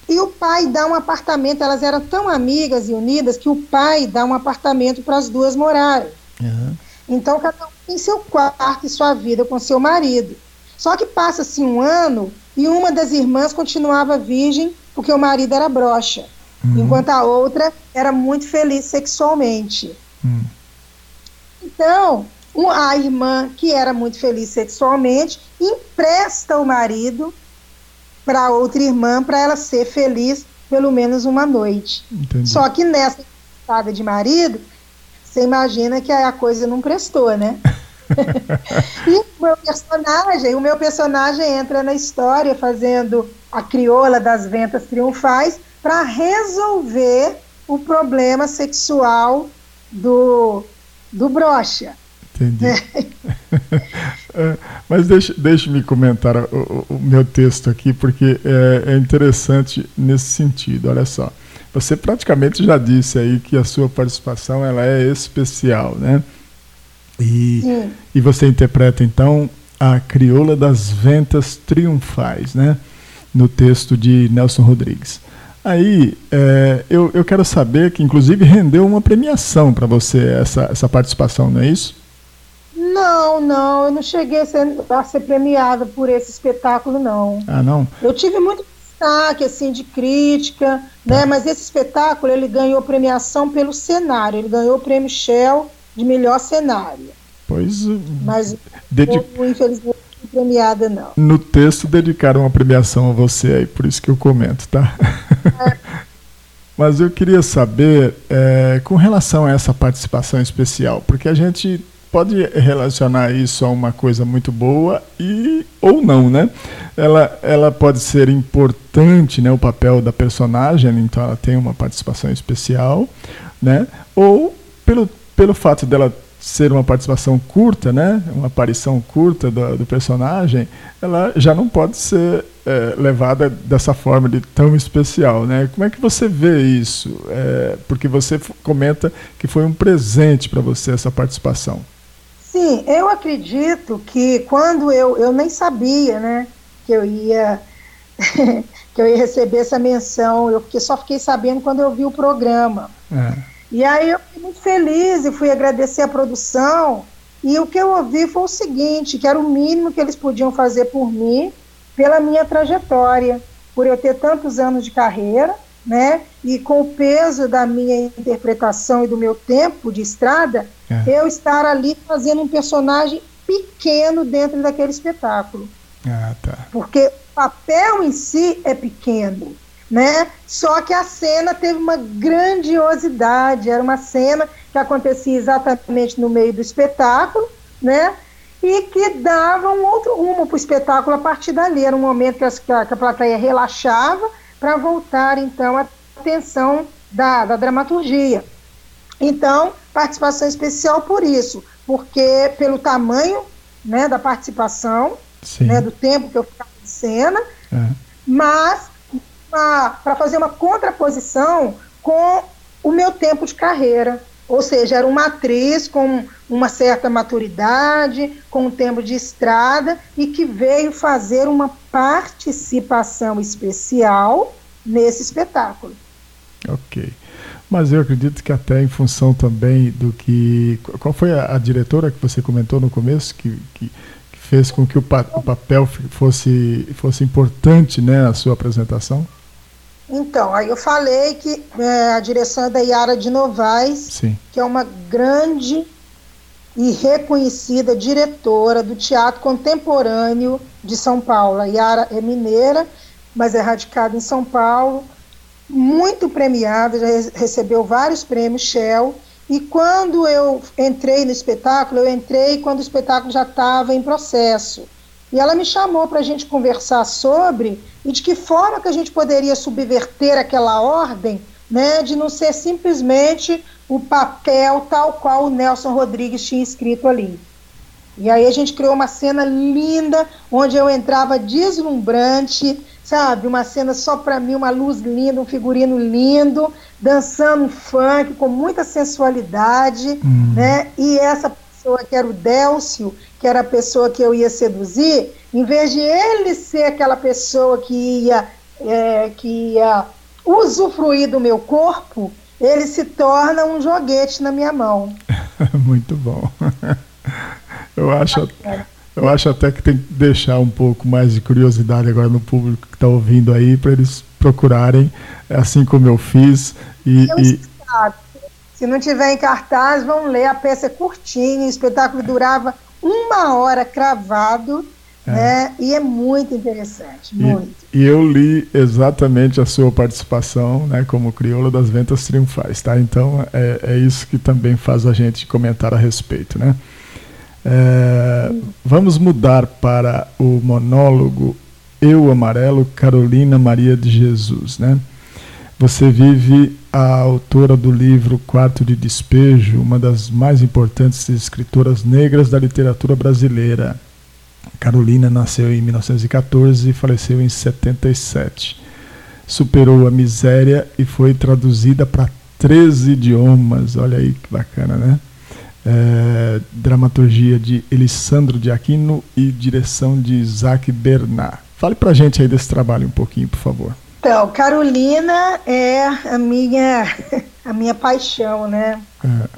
E o pai dá um apartamento. Elas eram tão amigas e unidas que o pai dá um apartamento para as duas morarem. Uhum. Então, cada um tem seu quarto e sua vida com seu marido. Só que passa-se um ano e uma das irmãs continuava virgem porque o marido era broxa, uhum. enquanto a outra era muito feliz sexualmente. Uhum. Então, a irmã, que era muito feliz sexualmente, empresta o marido para outra irmã para ela ser feliz pelo menos uma noite. Entendi. Só que nessa estada de marido, você imagina que a coisa não prestou, né? e o meu personagem, o meu personagem entra na história fazendo a crioula das ventas triunfais para resolver o problema sexual do do brocha. Entendi. É. Mas deixe, deixe-me comentar o, o, meu texto aqui, porque é, é, interessante nesse sentido. Olha só, você praticamente já disse aí que a sua participação ela é especial, né? E, e você interpreta então a crioula das ventas triunfais, né? No texto de Nelson Rodrigues. Aí é, eu, eu quero saber que, inclusive, rendeu uma premiação para você essa, essa participação, não é isso? Não, não, eu não cheguei a ser, a ser premiada por esse espetáculo, não. Ah, não? Eu tive muito destaque, assim, de crítica, né? Mas esse espetáculo, ele ganhou premiação pelo cenário, ele ganhou o prêmio Shell de melhor cenário. Pois... Mas, dedic... infelizmente, premiada, não. No texto dedicaram uma premiação a você aí, por isso que eu comento, tá? É. Mas eu queria saber, é, com relação a essa participação especial, porque a gente pode relacionar isso a uma coisa muito boa e ou não, né? Ela, ela pode ser importante, né, o papel da personagem, então ela tem uma participação especial, né? Ou pelo, pelo fato dela ser uma participação curta, né, uma aparição curta do, do personagem, ela já não pode ser é, levada dessa forma de tão especial, né? Como é que você vê isso? É, porque você comenta que foi um presente para você essa participação. Sim, eu acredito que quando eu eu nem sabia, né, que eu ia que eu ia receber essa menção. Eu fiquei, só fiquei sabendo quando eu vi o programa. É. E aí eu fiquei muito feliz e fui agradecer a produção. E o que eu ouvi foi o seguinte, que era o mínimo que eles podiam fazer por mim, pela minha trajetória, por eu ter tantos anos de carreira, né? E com o peso da minha interpretação e do meu tempo de estrada, é. eu estar ali fazendo um personagem pequeno dentro daquele espetáculo. Ah, tá. Porque o papel em si é pequeno, né? Só que a cena teve uma grandiosidade, era uma cena que acontecia exatamente no meio do espetáculo, né? E que dava um outro rumo para o espetáculo a partir dali. Era um momento que, a, que a plateia relaxava para voltar, então, a atenção da, da dramaturgia. Então, participação especial por isso, porque pelo tamanho né, da participação, né, do tempo que eu ficava em cena, é. mas para fazer uma contraposição com o meu tempo de carreira. Ou seja, era uma atriz com uma certa maturidade, com um tempo de estrada e que veio fazer uma participação especial nesse espetáculo. Ok. Mas eu acredito que até em função também do que. Qual foi a, a diretora que você comentou no começo que, que, que fez com que o, pa, o, papel fosse, fosse importante né, na sua apresentação? Então, aí eu falei que é, a direção é da Yara de Novaes, Sim. que é uma grande e reconhecida diretora do teatro contemporâneo de São Paulo. A Yara é mineira, mas é radicada em São Paulo muito premiada, já recebeu vários prêmios Shell. E quando eu entrei no espetáculo, eu entrei quando o espetáculo já estava em processo. E ela me chamou para a gente conversar sobre e de que forma que a gente poderia subverter aquela ordem, né, de não ser simplesmente o papel tal qual o Nelson Rodrigues tinha escrito ali. E aí a gente criou uma cena linda, onde eu entrava deslumbrante, sabe? Uma cena só para mim, uma luz linda, um figurino lindo, dançando funk com muita sensualidade, hum. né? E essa pessoa que era o Délcio, que era a pessoa que eu ia seduzir, em vez de ele ser aquela pessoa que ia, é, que ia usufruir do meu corpo, ele se torna um joguete na minha mão. Muito bom. Eu acho. Eu acho até que tem que deixar um pouco mais de curiosidade agora no público que está ouvindo aí, para eles procurarem, assim como eu fiz. E, eu e... Se não tiver em cartaz, vão ler. A peça é curtinha, o espetáculo durava uma hora cravado. É. Né? E é muito interessante, muito. E, e, eu li exatamente a sua participação, né, como crioula das ventas triunfais, tá? Então é, é isso que também faz a gente comentar a respeito, né? É, vamos mudar para o monólogo Eu Amarelo, Carolina Maria de Jesus. Né? Você vive a autora do livro Quarto de Despejo, uma das mais importantes escritoras negras da literatura brasileira. Carolina nasceu em 1914 e faleceu em 77. Superou a miséria e foi traduzida para 13 idiomas. Olha aí que bacana, né? é, dramaturgia de Elisandro de Aquino e direção de Isaac Bernard. Fale pra gente aí desse trabalho um pouquinho, por favor. Então, Carolina é a minha, a minha paixão, né?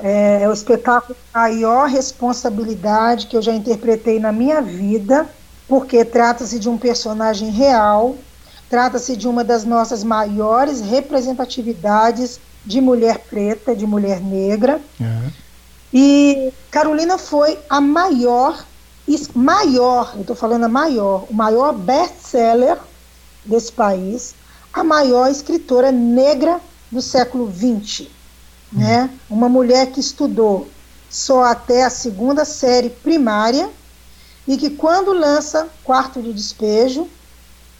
É. é, é o espetáculo de maior responsabilidade que eu já interpretei na minha vida, porque trata-se de um personagem real, trata-se de uma das nossas maiores representatividades de mulher preta, de mulher negra. É e Carolina foi a maior, maior, eu estou falando a maior, o maior best-seller desse país, a maior escritora negra do século XX. Né? Uma mulher que estudou só até a segunda série primária e que, quando lança Quarto de Despejo,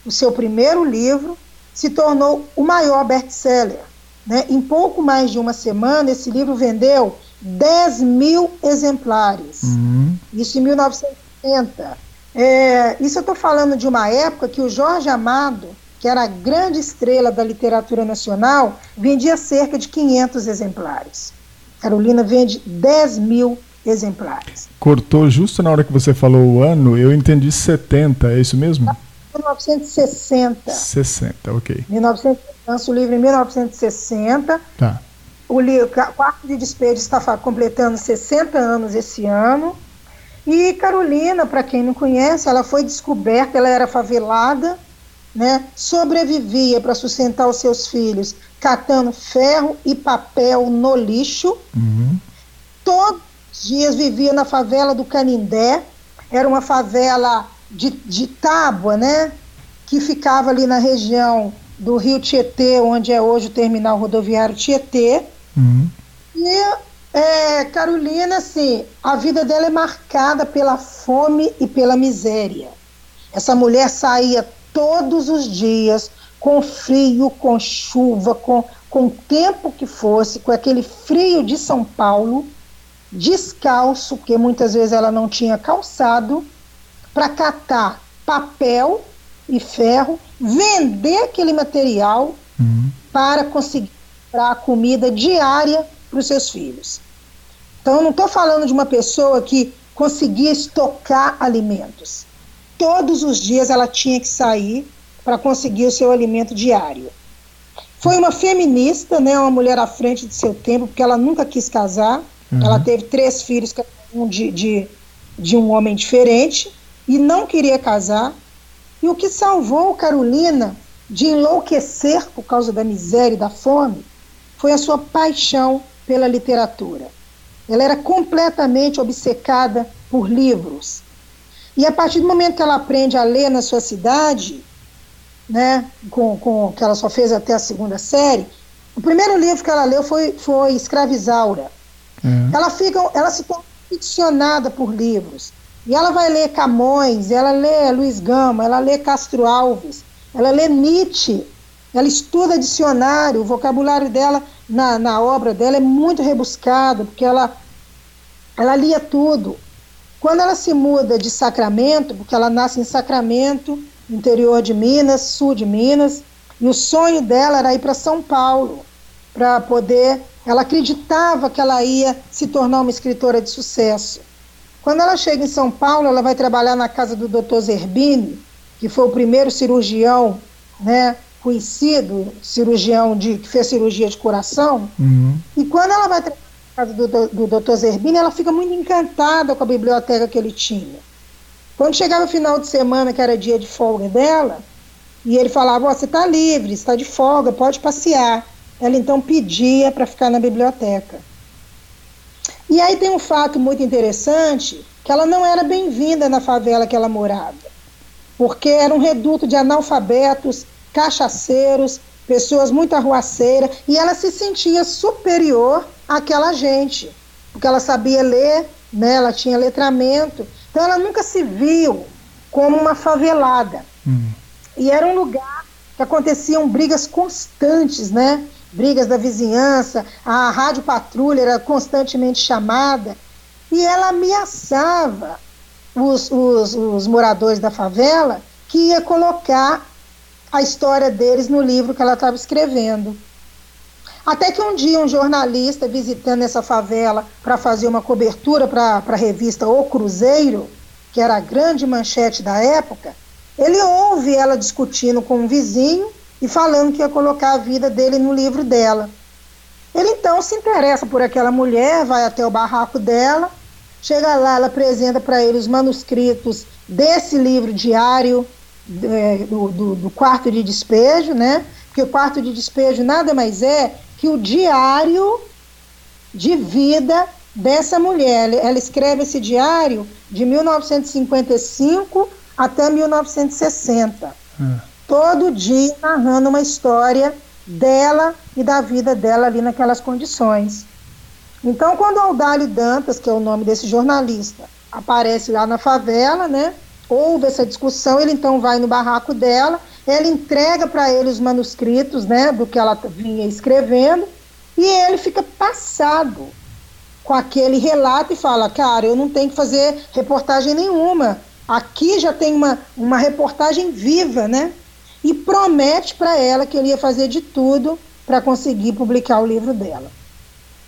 o seu primeiro livro, se tornou o maior best-seller. Né? Em pouco mais de uma semana, esse livro vendeu 10 mil exemplares. Uhum. Isso em 1970. É, isso eu estou falando de uma época que o Jorge Amado, que era a grande estrela da literatura nacional, vendia cerca de 500 exemplares. Carolina vende 10 mil exemplares. Cortou justo na hora que você falou o ano, eu entendi 70, é isso mesmo? 1960. 60, ok. 1900, lança o livro em 1960. Tá. O livro, Quarto de Despejo está completando 60 anos esse ano. E Carolina, para quem não conhece, ela foi descoberta, ela era favelada, né? sobrevivia para sustentar os seus filhos, catando ferro e papel no lixo. Uhum. Todos os dias vivia na favela do Canindé, era uma favela de, de tábua, né? Que ficava ali na região do Rio Tietê, onde é hoje o terminal rodoviário Tietê. Uhum. E é, Carolina, assim, a vida dela é marcada pela fome e pela miséria. Essa mulher saía todos os dias, com frio, com chuva, com, com o tempo que fosse, com aquele frio de São Paulo, descalço, porque muitas vezes ela não tinha calçado, para catar papel e ferro, vender aquele material uhum. para conseguir comprar comida diária para os seus filhos. Então, eu não estou falando de uma pessoa que conseguia estocar alimentos. Todos os dias ela tinha que sair para conseguir o seu alimento diário. Foi uma feminista, né, uma mulher à frente de seu tempo, porque ela nunca quis casar. Uhum. Ela teve três filhos, um de, de, de um homem diferente, e não queria casar. E o que salvou Carolina de enlouquecer por causa da miséria e da fome foi a sua paixão pela literatura. Ela era completamente obcecada por livros. E a partir do momento que ela aprende a ler na sua cidade, né, com, com que ela só fez até a segunda série, o primeiro livro que ela leu foi, foi Escravizaura. Uhum. Ela fica, ela se torna ficcionada por livros. E ela vai ler Camões, ela lê Luiz Gama, ela lê Castro Alves, ela lê Nietzsche, ela estuda dicionário, o vocabulário dela na, na obra dela é muito rebuscado, porque ela, ela lia tudo. Quando ela se muda de Sacramento, porque ela nasce em Sacramento, interior de Minas, sul de Minas, e o sonho dela era ir para São Paulo, para poder. Ela acreditava que ela ia se tornar uma escritora de sucesso. Quando ela chega em São Paulo, ela vai trabalhar na casa do Dr. Zerbini, que foi o primeiro cirurgião, né, conhecido, cirurgião de, que fez cirurgia de coração. Uhum. E quando ela vai trabalhar casa do, do, do Dr. Zerbini, ela fica muito encantada com a biblioteca que ele tinha. Quando chegava o final de semana, que era dia de folga dela, e ele falava: oh, você está livre, está de folga, pode passear. Ela então pedia para ficar na biblioteca. E aí tem um fato muito interessante, que ela não era bem-vinda na favela que ela morava, porque era um reduto de analfabetos, cachaceiros, pessoas muito arruaceiras, e ela se sentia superior àquela gente, porque ela sabia ler, né, ela tinha letramento, então ela nunca se viu como uma favelada. Uhum. E era um lugar que aconteciam brigas constantes, né? Brigas da vizinhança, a rádio patrulha era constantemente chamada e ela ameaçava os, os, os moradores da favela que ia colocar a história deles no livro que ela estava escrevendo. Até que um dia um jornalista visitando essa favela para fazer uma cobertura para a revista O Cruzeiro, que era a grande manchete da época, ele ouve ela discutindo com um vizinho e falando que ia colocar a vida dele no livro dela. Ele então se interessa por aquela mulher, vai até o barraco dela, chega lá, ela apresenta para ele os manuscritos desse livro diário é, do, do, do quarto de despejo, né? Porque o quarto de despejo nada mais é que o diário de vida dessa mulher. Ela escreve esse diário de 1955 até 1960. Hum. Todo dia narrando uma história dela e da vida dela ali naquelas condições. Então, quando Aldalho Dantas, que é o nome desse jornalista, aparece lá na favela, né? Houve essa discussão, ele então vai no barraco dela ela entrega para ele os manuscritos né, do que ela vinha escrevendo e ele fica passado com aquele relato e fala: Cara, eu não tenho que fazer reportagem nenhuma. Aqui já tem uma, uma reportagem viva, né? E promete para ela que ele ia fazer de tudo para conseguir publicar o livro dela.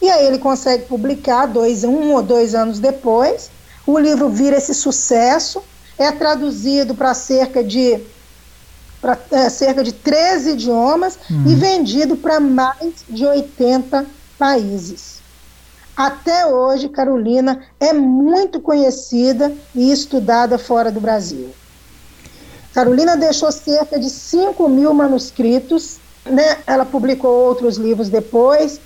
E aí ele consegue publicar dois, um ou dois anos depois. O livro vira esse sucesso, é traduzido para cerca de para é, cerca de 13 idiomas Uhum. e vendido para mais de 80 países. Até hoje, Carolina é muito conhecida e estudada fora do Brasil. Carolina deixou cerca de 5 mil manuscritos, né? ela publicou outros livros depois.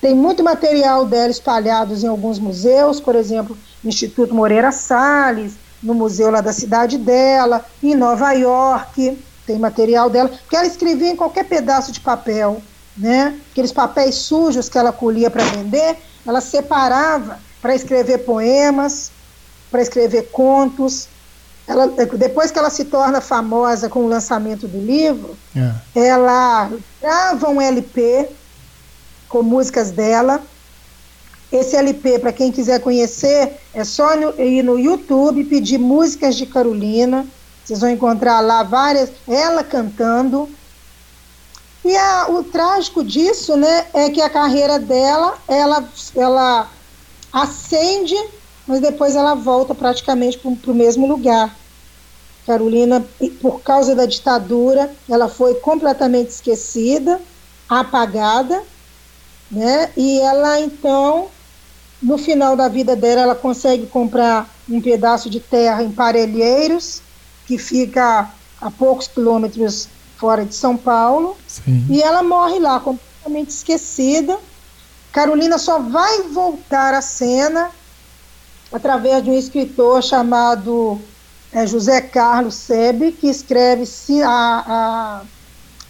Tem muito material dela espalhados em alguns museus, por exemplo, Instituto Moreira Salles, no museu lá da cidade dela, em Nova York, tem material dela, que ela escrevia em qualquer pedaço de papel, né? Aqueles papéis sujos que ela colhia para vender, ela separava para escrever poemas, para escrever contos. Ela, depois que ela se torna famosa com o lançamento do livro, É. ela grava um LP com músicas dela. Esse LP, para quem quiser conhecer, é só no- ir no YouTube pedir músicas de Carolina. Vocês vão encontrar lá várias, ela cantando. E a- o trágico disso, né, é que a carreira dela, ela, ela acende, mas depois ela volta praticamente para o mesmo lugar. Carolina, por causa da ditadura, ela foi completamente esquecida, apagada, né? E ela então, no final da vida dela, ela consegue comprar um pedaço de terra em Parelheiros, que fica a poucos quilômetros fora de São Paulo, Sim. e ela morre lá, completamente esquecida. Carolina só vai voltar à cena através de um escritor chamado eh, José Carlos Sebe, que escreve a, a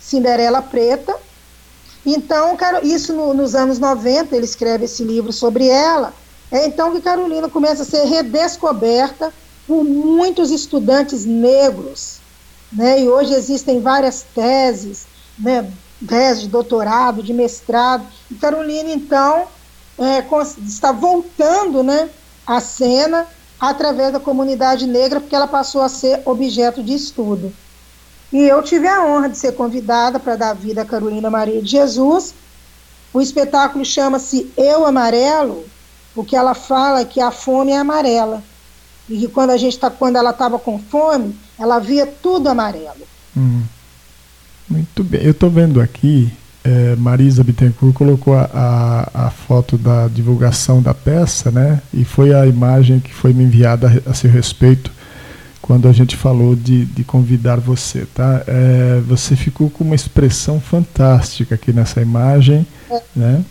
Cinderela Preta. Então, isso no- nos anos 90, ele escreve esse livro sobre ela. É então que Carolina começa a ser redescoberta por muitos estudantes negros. Né? E hoje existem várias teses, né? tese de doutorado, de mestrado. E Carolina, então, é, está voltando né, à cena através da comunidade negra, porque ela passou a ser objeto de estudo. E eu tive a honra de ser convidada para dar vida a Carolina Maria de Jesus. O espetáculo chama-se Eu Amarelo, porque ela fala que a fome é amarela. E que quando a gente tá, quando ela estava com fome, ela via tudo amarelo. Hum. Muito bem. Eu estou vendo aqui, eh, Marisa Bittencourt colocou a, a, a foto da divulgação da peça, né? E foi a imagem que foi me enviada a, a seu respeito quando a gente falou de, de convidar você, tá? Eh, você ficou com uma expressão fantástica aqui nessa imagem, né?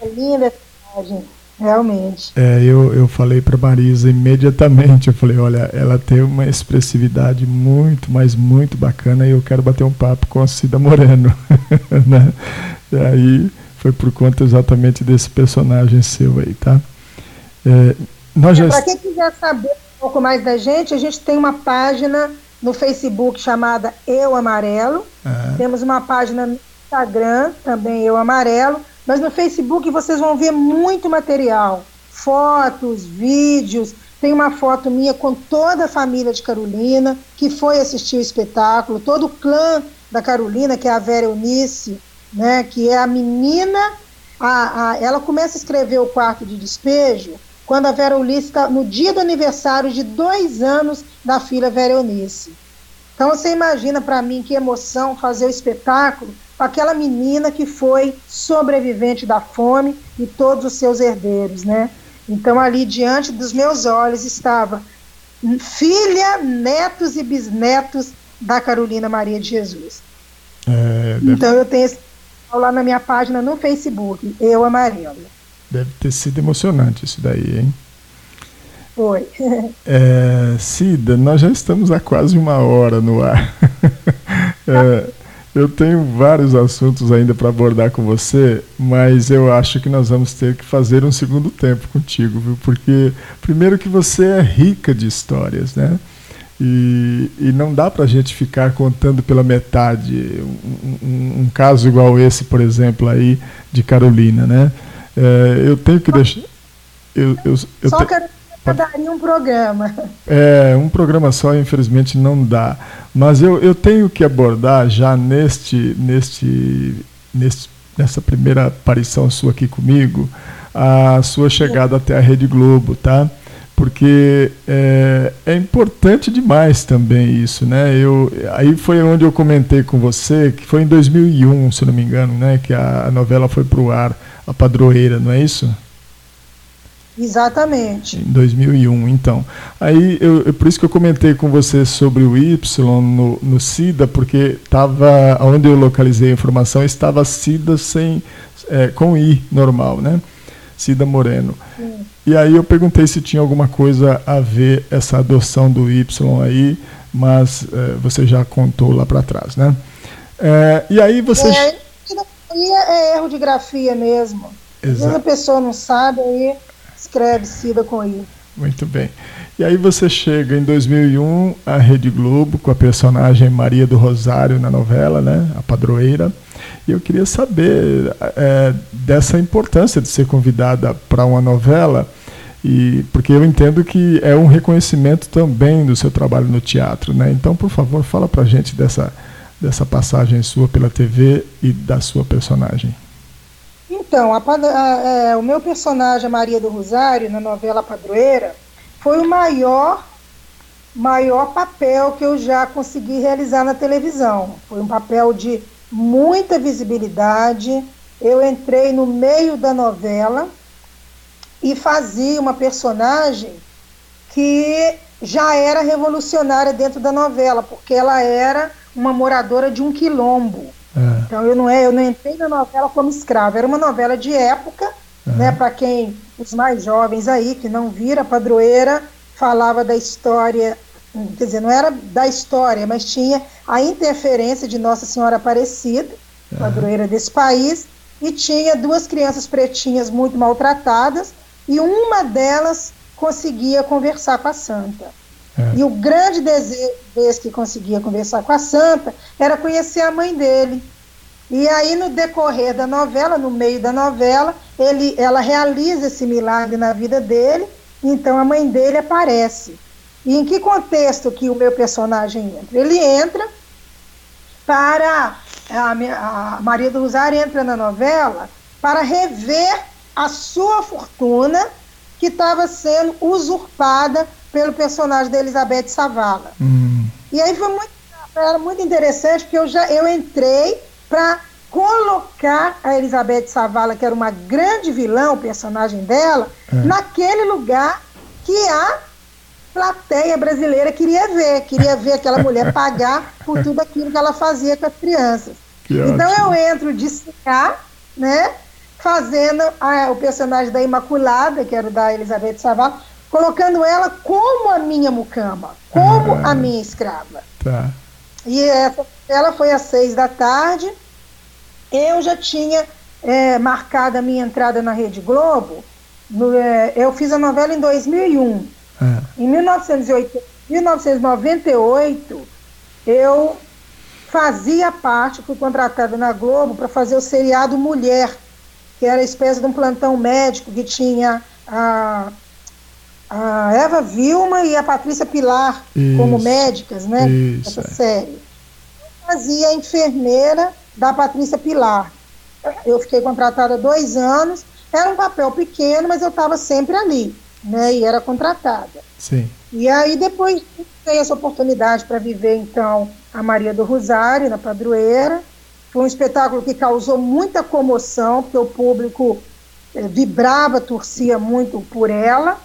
É linda essa imagem, realmente. É, eu, eu falei para Marisa imediatamente, eu falei, olha, ela tem uma expressividade muito, mas muito bacana e eu quero bater um papo com a Cida Moreno. né? E aí foi por conta exatamente desse personagem seu aí, tá? É, nós já Para quem quiser saber pouco mais da gente, a gente tem uma página no Facebook chamada Eu Amarelo. Ah, Temos uma página no Instagram, também Eu Amarelo. Mas no Facebook vocês vão ver muito material. Fotos, vídeos. Tem uma foto minha com toda a família de Carolina, que foi assistir o espetáculo, todo o clã da Carolina, que é a Vera Eunice, né, que é a menina. A, a- ela começa a escrever o quarto de despejo quando a Vera Eunice está no dia do aniversário de dois anos da filha Vera Eunice. Então você imagina para mim que emoção fazer o espetáculo com aquela menina que foi sobrevivente da fome e todos os seus herdeiros, né? Então ali diante dos meus olhos estava filha, netos e bisnetos da Carolina Maria de Jesus. é, deve, Então eu tenho esse lá na minha página no Facebook, Eu Amarelo. Deve ter sido emocionante isso daí, hein? Foi. É, Cida, nós já estamos há quase uma hora no ar. É, eu tenho vários assuntos ainda para abordar com você, mas eu acho que nós vamos ter que fazer um segundo tempo contigo, viu? Porque, primeiro, que você é rica de histórias, né? E, e não dá para a gente ficar contando pela metade um, um- um caso igual esse, por exemplo, aí de Carolina, né? É, eu tenho que deixar. Eu, eu, eu Só te- Carolina daria um programa. é, um programa só, infelizmente, não dá. Mas eu, eu tenho que abordar já neste, neste, neste, nessa primeira aparição sua aqui comigo, a sua chegada até a Rede Globo, tá? Porque é, é, importante demais também isso, né? Eu, aí foi onde eu comentei com você, que foi em 2001, se não me engano, né? Que a, a novela foi para o ar, A Padroeira, não é isso? Exatamente. Em 2001, então. Aí, eu, eu, por isso que eu comentei com você sobre o Y no, no SIDA, porque estava, onde eu localizei a informação, estava SIDA sem, é, com I normal, né? Cida Moreno. Sim. E aí eu perguntei se tinha alguma coisa a ver essa adoção do Y aí, mas é, você já contou lá para trás, né? É, e aí você. É, é erro de grafia mesmo. Exato. Às vezes a pessoa não sabe, aí escreve Cida com I. Muito bem. E aí você chega em 2001 à Rede Globo com a personagem Maria do Rosário na novela, né? A padroeira. E eu queria saber é, dessa importância de ser convidada para uma novela, e porque eu entendo que é um reconhecimento também do seu trabalho no teatro. Né? Então, por favor, fala para a gente dessa, dessa passagem sua pela TV e da sua personagem. Então, a, a, é, o meu personagem, Maria do Rosário, na novela Padroeira, foi o maior maior papel que eu já consegui realizar na televisão. Foi um papel de muita visibilidade. Eu entrei no meio da novela e fazia uma personagem que já era revolucionária dentro da novela, porque ela era uma moradora de um quilombo. É. Então eu não, é, eu não entrei na novela como escrava, era uma novela de época, é. né, para quem, os mais jovens aí, que não viram, a padroeira falava da história quer dizer, não era da história, mas tinha a interferência de Nossa Senhora Aparecida, uhum. padroeira desse país, e tinha duas crianças pretinhas muito maltratadas, e uma delas conseguia conversar com a santa. É. E o grande desejo desse que conseguia conversar com a santa era conhecer a mãe dele. E aí, no decorrer da novela, no meio da novela, ele, ela realiza esse milagre na vida dele, então a mãe dele aparece. E em que contexto que o meu personagem entra? Ele entra para. A, Maria do Rosário entra na novela para rever a sua fortuna que estava sendo usurpada pelo personagem da Elizabeth Savala. Hum. E aí foi muito, era muito interessante porque eu já eu entrei para colocar a Elizabeth Savala, que era uma grande vilã, o personagem dela, é. naquele lugar que a plateia brasileira queria ver, queria ver aquela mulher pagar por tudo aquilo que ela fazia com as crianças. Que então ótimo. eu entro de cá, né, fazendo a, o personagem da Imaculada, que era o da Elizabeth Saval, colocando ela como a minha mucama, como ah, a minha escrava. Tá. E essa, ela foi às seis da tarde. Eu já tinha é, marcado a minha entrada na Rede Globo. No, é, eu fiz a novela em 2001. É. Em 1998, eu fazia parte, fui contratada na Globo para fazer o seriado Mulher, que era a espécie de um plantão médico que tinha a, a Eva Vilma e a Patrícia Pilar isso, como médicas, né? Isso, essa é. série. Eu fazia a enfermeira da Patrícia Pilar. Eu fiquei contratada dois anos, era um papel pequeno, mas eu estava sempre ali né, e era contratada. Sim. E aí depois tem essa oportunidade para viver então a Maria do Rosário na Padroeira. Foi um espetáculo que causou muita comoção, porque o público é, vibrava, torcia muito por ela.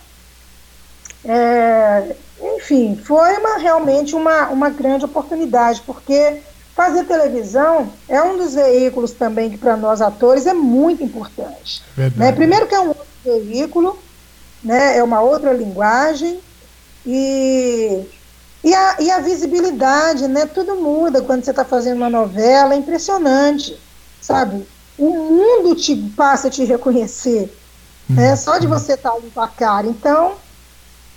É, enfim, foi uma, realmente uma, uma grande oportunidade, porque fazer televisão é um dos veículos também que para nós atores é muito importante. Né? Primeiro que é um outro veículo, né? é uma outra linguagem e, e, a, e a visibilidade, né? tudo muda quando você está fazendo uma novela, é impressionante, sabe? O mundo te passa a te reconhecer, né? só de você estar tá ali com a cara. Então,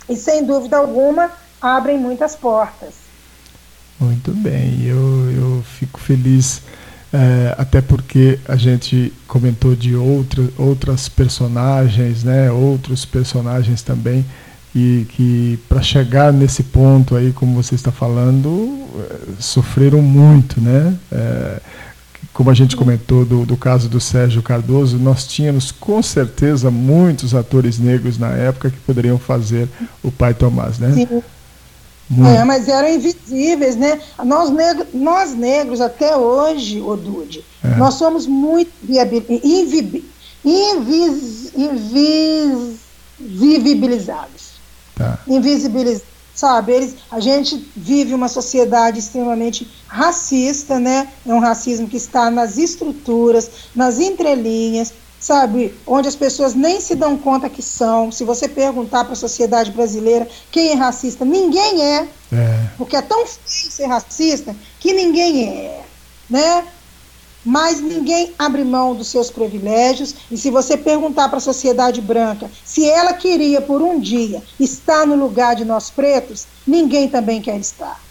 e sem dúvida alguma, abrem muitas portas. Muito bem, eu, eu fico feliz é, até porque a gente comentou de outra, outras personagens, né, outros personagens também, e que para chegar nesse ponto aí, como você está falando, é, sofreram muito, né? É, como a gente comentou do, do caso do Sérgio Cardoso, nós tínhamos com certeza muitos atores negros na época que poderiam fazer o pai Tomás, né? Sim. É, mas eram invisíveis, né? Nós, negros, nós negros, até hoje, Odude, é. nós somos muito invis, invisibilizados. Tá. Invisibilizados sabe? Eles, a gente vive uma sociedade extremamente racista, né? É um racismo que está nas estruturas, nas entrelinhas, sabe? Onde as pessoas nem se dão conta que são. Se você perguntar para a sociedade brasileira quem é racista, ninguém é, é. Porque é tão feio ser racista que ninguém é, né? mas ninguém abre mão dos seus privilégios. E se você perguntar para a sociedade branca se ela queria por um dia estar no lugar de nós pretos, ninguém também quer estar.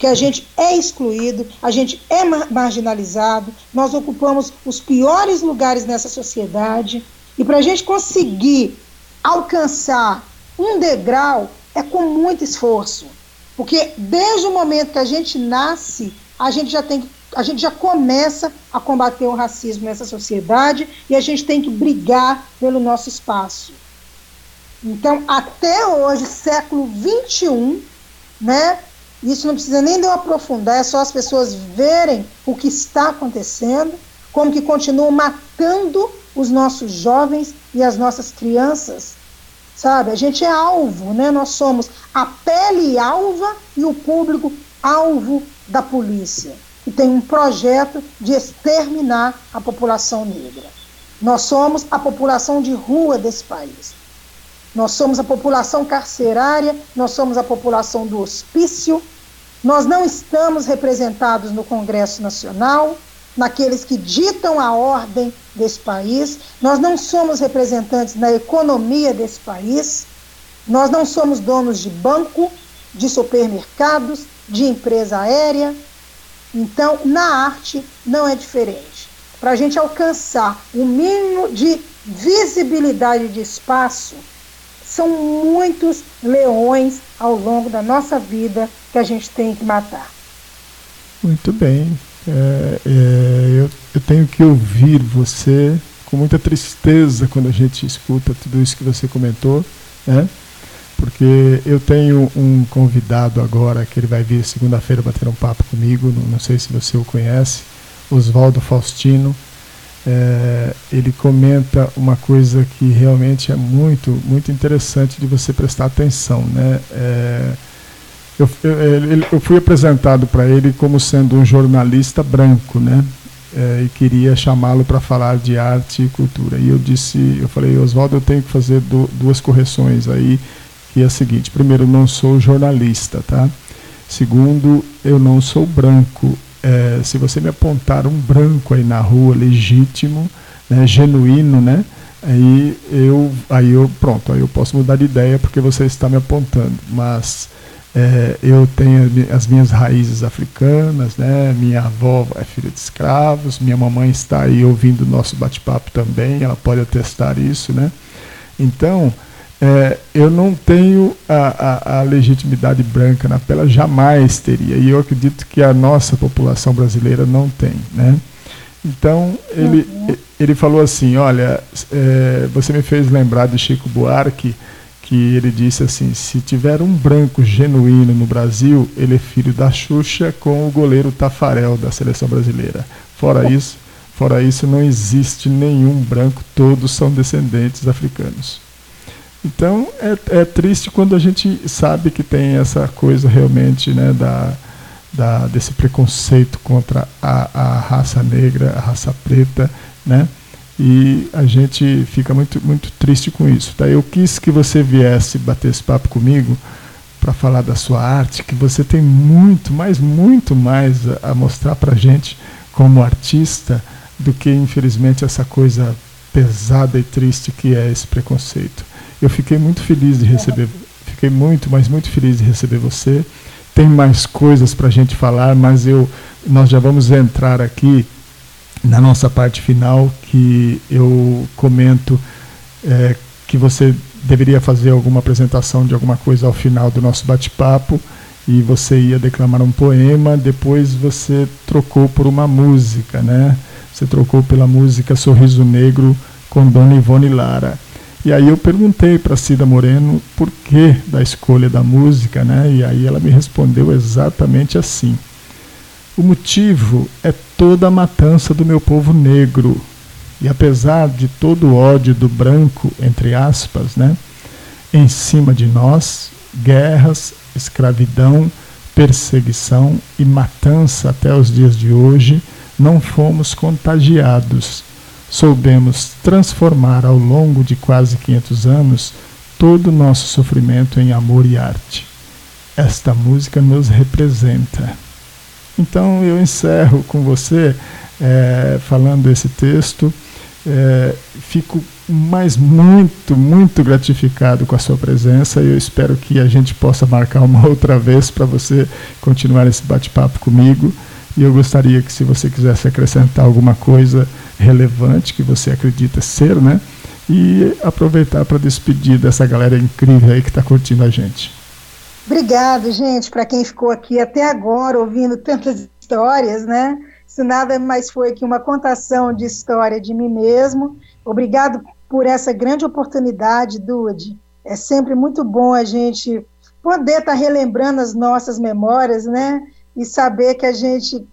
Porque a gente é excluído, a gente é marginalizado, nós ocupamos os piores lugares nessa sociedade. E para a gente conseguir alcançar um degrau é com muito esforço. Porque desde o momento que a gente nasce, a gente já tem a gente já começa a combater o racismo nessa sociedade e a gente tem que brigar pelo nosso espaço. Então, até hoje, século 21, né? Isso não precisa nem de eu aprofundar, é só as pessoas verem o que está acontecendo, como que continuam matando os nossos jovens e as nossas crianças. Sabe? A gente é alvo, né? Nós somos a pele alva e o público alvo da polícia que tem um projeto de exterminar a população negra. Nós somos a população de rua desse país. Nós somos a população carcerária, nós somos a população do hospício. Nós não estamos representados no Congresso Nacional, naqueles que ditam a ordem desse país. Nós não somos representantes na economia desse país. Nós não somos donos de banco, de supermercados, de empresa aérea, então, na arte não é diferente. Para a gente alcançar o mínimo de visibilidade de espaço, são muitos leões ao longo da nossa vida que a gente tem que matar. Muito bem. É, é, eu, eu tenho que ouvir você com muita tristeza quando a gente escuta tudo isso que você comentou, né? porque eu tenho um convidado agora que ele vai vir segunda-feira bater um papo comigo, não, não, sei se você o conhece, Oswaldo Faustino. É, ele comenta uma coisa que realmente é muito, muito interessante de você prestar atenção. Né? É, eu, eu, eu, fui apresentado para ele como sendo um jornalista branco, né? É, e queria chamá-lo para falar de arte e cultura. E eu disse, eu falei, Oswaldo, eu tenho que fazer do, duas correções aí que é a seguinte: primeiro, não sou jornalista, tá? Segundo, eu não sou branco. É, se você me apontar um branco aí na rua, legítimo, né, genuíno, né? Aí eu, aí eu, pronto, aí eu posso mudar de ideia porque você está me apontando. Mas é, eu tenho as minhas raízes africanas, né? Minha avó é filha de escravos, minha mamãe está aí ouvindo o nosso bate-papo também, ela pode atestar isso, né? Então, é, eu não tenho a, a, a, legitimidade branca na pele, jamais teria. E eu acredito que a nossa população brasileira não tem. Né? Então, ele, uhum. ele falou assim: Olha, é, você me fez lembrar de Chico Buarque, que ele disse assim: se tiver um branco genuíno no Brasil, ele é filho da Xuxa com o goleiro Tafarel da seleção brasileira. Fora isso, fora isso, não existe nenhum branco, todos são descendentes africanos. Então é, é triste quando a gente sabe que tem essa coisa realmente né, da, da, desse preconceito contra a, a raça negra, a raça preta, né? E a gente fica muito, muito triste com isso. Tá? Eu quis que você viesse bater esse papo comigo para falar da sua arte, que você tem muito, mas muito mais a, a mostrar para gente como artista do que, infelizmente, essa coisa pesada e triste que é esse preconceito. Eu fiquei muito feliz de receber, fiquei muito, mas muito feliz de receber você. Tem mais coisas para a gente falar, mas eu, nós já vamos entrar aqui na nossa parte final, que eu comento é, que você deveria fazer alguma apresentação de alguma coisa ao final do nosso bate-papo. e você ia declamar um poema, depois você trocou por uma música, né? Você trocou pela música Sorriso Negro com Dona Ivone Lara. E aí eu perguntei para Cida Moreno por que da escolha da música, né? E aí ela me respondeu exatamente assim: O motivo é toda a matança do meu povo negro. E apesar de todo o ódio do branco, entre aspas, né, em cima de nós, guerras, escravidão, perseguição e matança até os dias de hoje, não fomos contagiados. Soubemos transformar ao longo de quase 500 anos todo o nosso sofrimento em amor e arte. Esta música nos representa. Então eu encerro com você é, falando esse texto. É, fico mais muito, muito gratificado com a sua presença e eu espero que a gente possa marcar uma outra vez para você continuar esse bate-papo comigo. E eu gostaria que, se você quisesse acrescentar alguma coisa relevante que você acredita ser, né? E aproveitar para despedir dessa galera incrível aí que está curtindo a gente. Obrigado, gente, para quem ficou aqui até agora ouvindo tantas histórias, né? Isso nada mais foi que uma contação de história de mim mesmo. Obrigado por essa grande oportunidade, Dude. É sempre muito bom a gente poder estar tá relembrando as nossas memórias, né? E saber que a gente,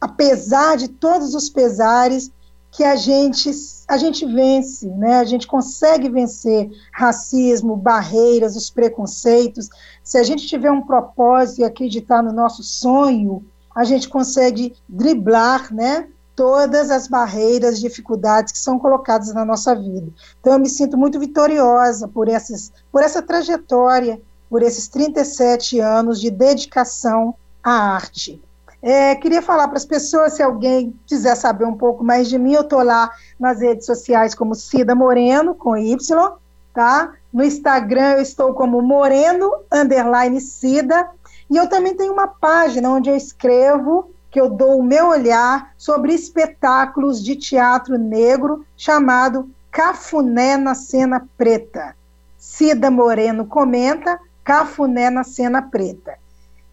apesar de todos os pesares, que a gente a gente vence, né? A gente consegue vencer racismo, barreiras, os preconceitos. Se a gente tiver um propósito e acreditar no nosso sonho, a gente consegue driblar, né? Todas as barreiras, dificuldades que são colocadas na nossa vida. Então, eu me sinto muito vitoriosa por, essas, por essa trajetória, por esses 37 anos de dedicação à arte. É, queria falar para as pessoas, se alguém quiser saber um pouco mais de mim, eu estou lá nas redes sociais como Cida Moreno, com Y, tá? No Instagram eu estou como Moreno, underline Cida, e eu também tenho uma página onde eu escrevo, que eu dou o meu olhar sobre espetáculos de teatro negro chamado Cafuné na Cena Preta. Cida Moreno comenta Cafuné na Cena Preta.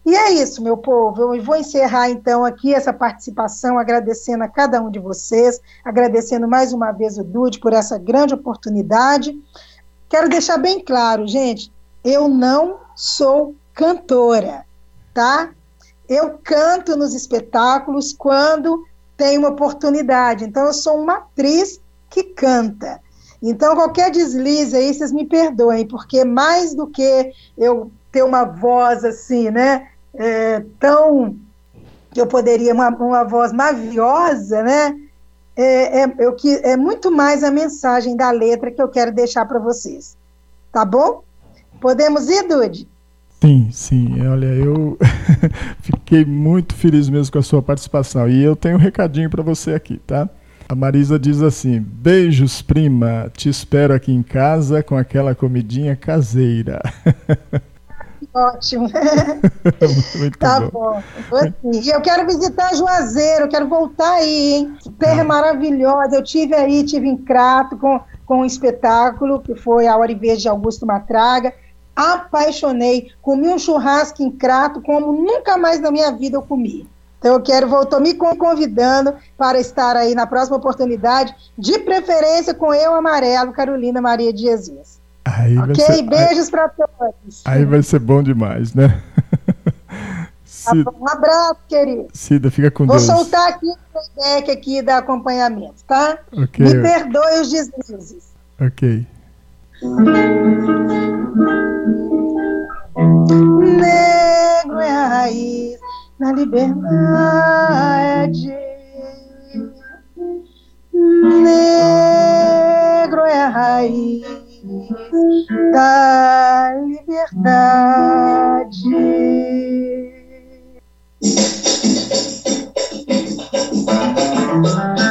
E é isso, meu povo. Eu vou encerrar então aqui essa participação, agradecendo a cada um de vocês, agradecendo mais uma vez o Dude por essa grande oportunidade. Quero deixar bem claro, gente, eu não sou cantora tá? Eu canto nos espetáculos quando tenho uma oportunidade. Então, eu sou uma atriz que canta. Então, qualquer deslize aí, vocês me perdoem, porque mais do que eu ter uma voz assim, né? É, tão. que eu poderia, uma, uma voz maviosa, né? É, é, eu, que, é muito mais a mensagem da letra que eu quero deixar para vocês. Tá bom? Podemos ir, Dude? Sim, sim. Olha, eu fiquei muito feliz mesmo com a sua participação. E eu tenho um recadinho para você aqui, tá? A Marisa diz assim: Beijos, prima. Te espero aqui em casa com aquela comidinha caseira. Ótimo. Muito tá bom. bom. E eu quero visitar Juazeiro, eu quero voltar aí, hein? Terra ah. maravilhosa. Eu tive aí, tive em Crato com, com um espetáculo que foi a Hora e Verde de Augusto Matraga apaixonei, comi um churrasco em Crato como nunca mais na minha vida eu comi. Então eu quero, voltou me convidando para estar aí na próxima oportunidade, de preferência com eu amarelo, Carolina Maria de Jesus. Aí ok? Ser, Beijos para todos. Aí vai ser bom demais, né? Cida, um abraço, querido. Cida, fica com Vou Deus. Vou soltar aqui o feedback aqui da acompanhamento, tá? Okay. Me perdoe os deslizes. Ok. Negro é a raiz da liberdade. Negro é a raiz da liberdade.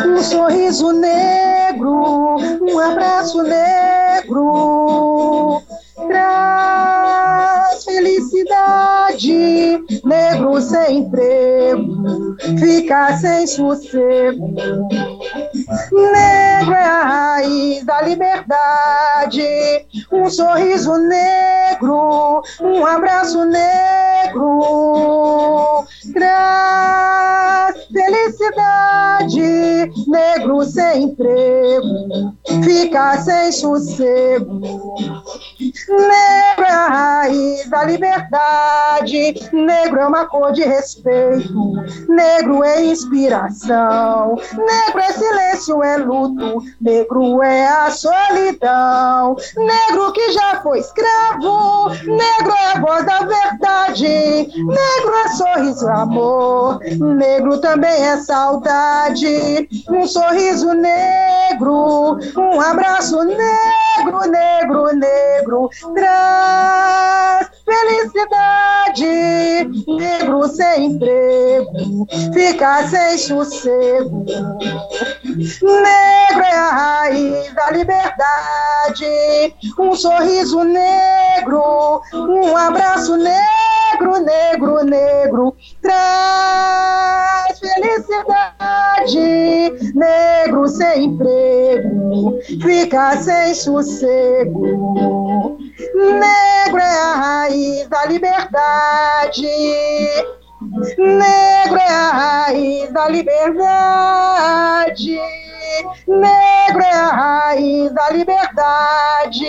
Um sorriso negro, um abraço negro, traz felicidade. Negro sem emprego, fica sem sossego. Negro é a raiz da liberdade, um sorriso negro, um abraço negro, traz felicidade. Negro sem emprego, fica sem sossego. Negro é a raiz da liberdade, negro é uma cor de respeito, negro é inspiração, negro é silêncio, é luto, negro é a solidão, negro que já foi escravo, negro é a voz da verdade, negro é sorriso, amor, negro também é saudade, um sorriso negro, um abraço negro, negro, negro, traz felicidade, negro sem emprego, fica sem sossego. Negro é a raiz da liberdade, um sorriso negro, um abraço negro, negro, negro, traz felicidade, negro sem emprego, fica sem sossego. Negro é a raiz da liberdade. Negro é a raiz da liberdade. Negro é a raiz da liberdade.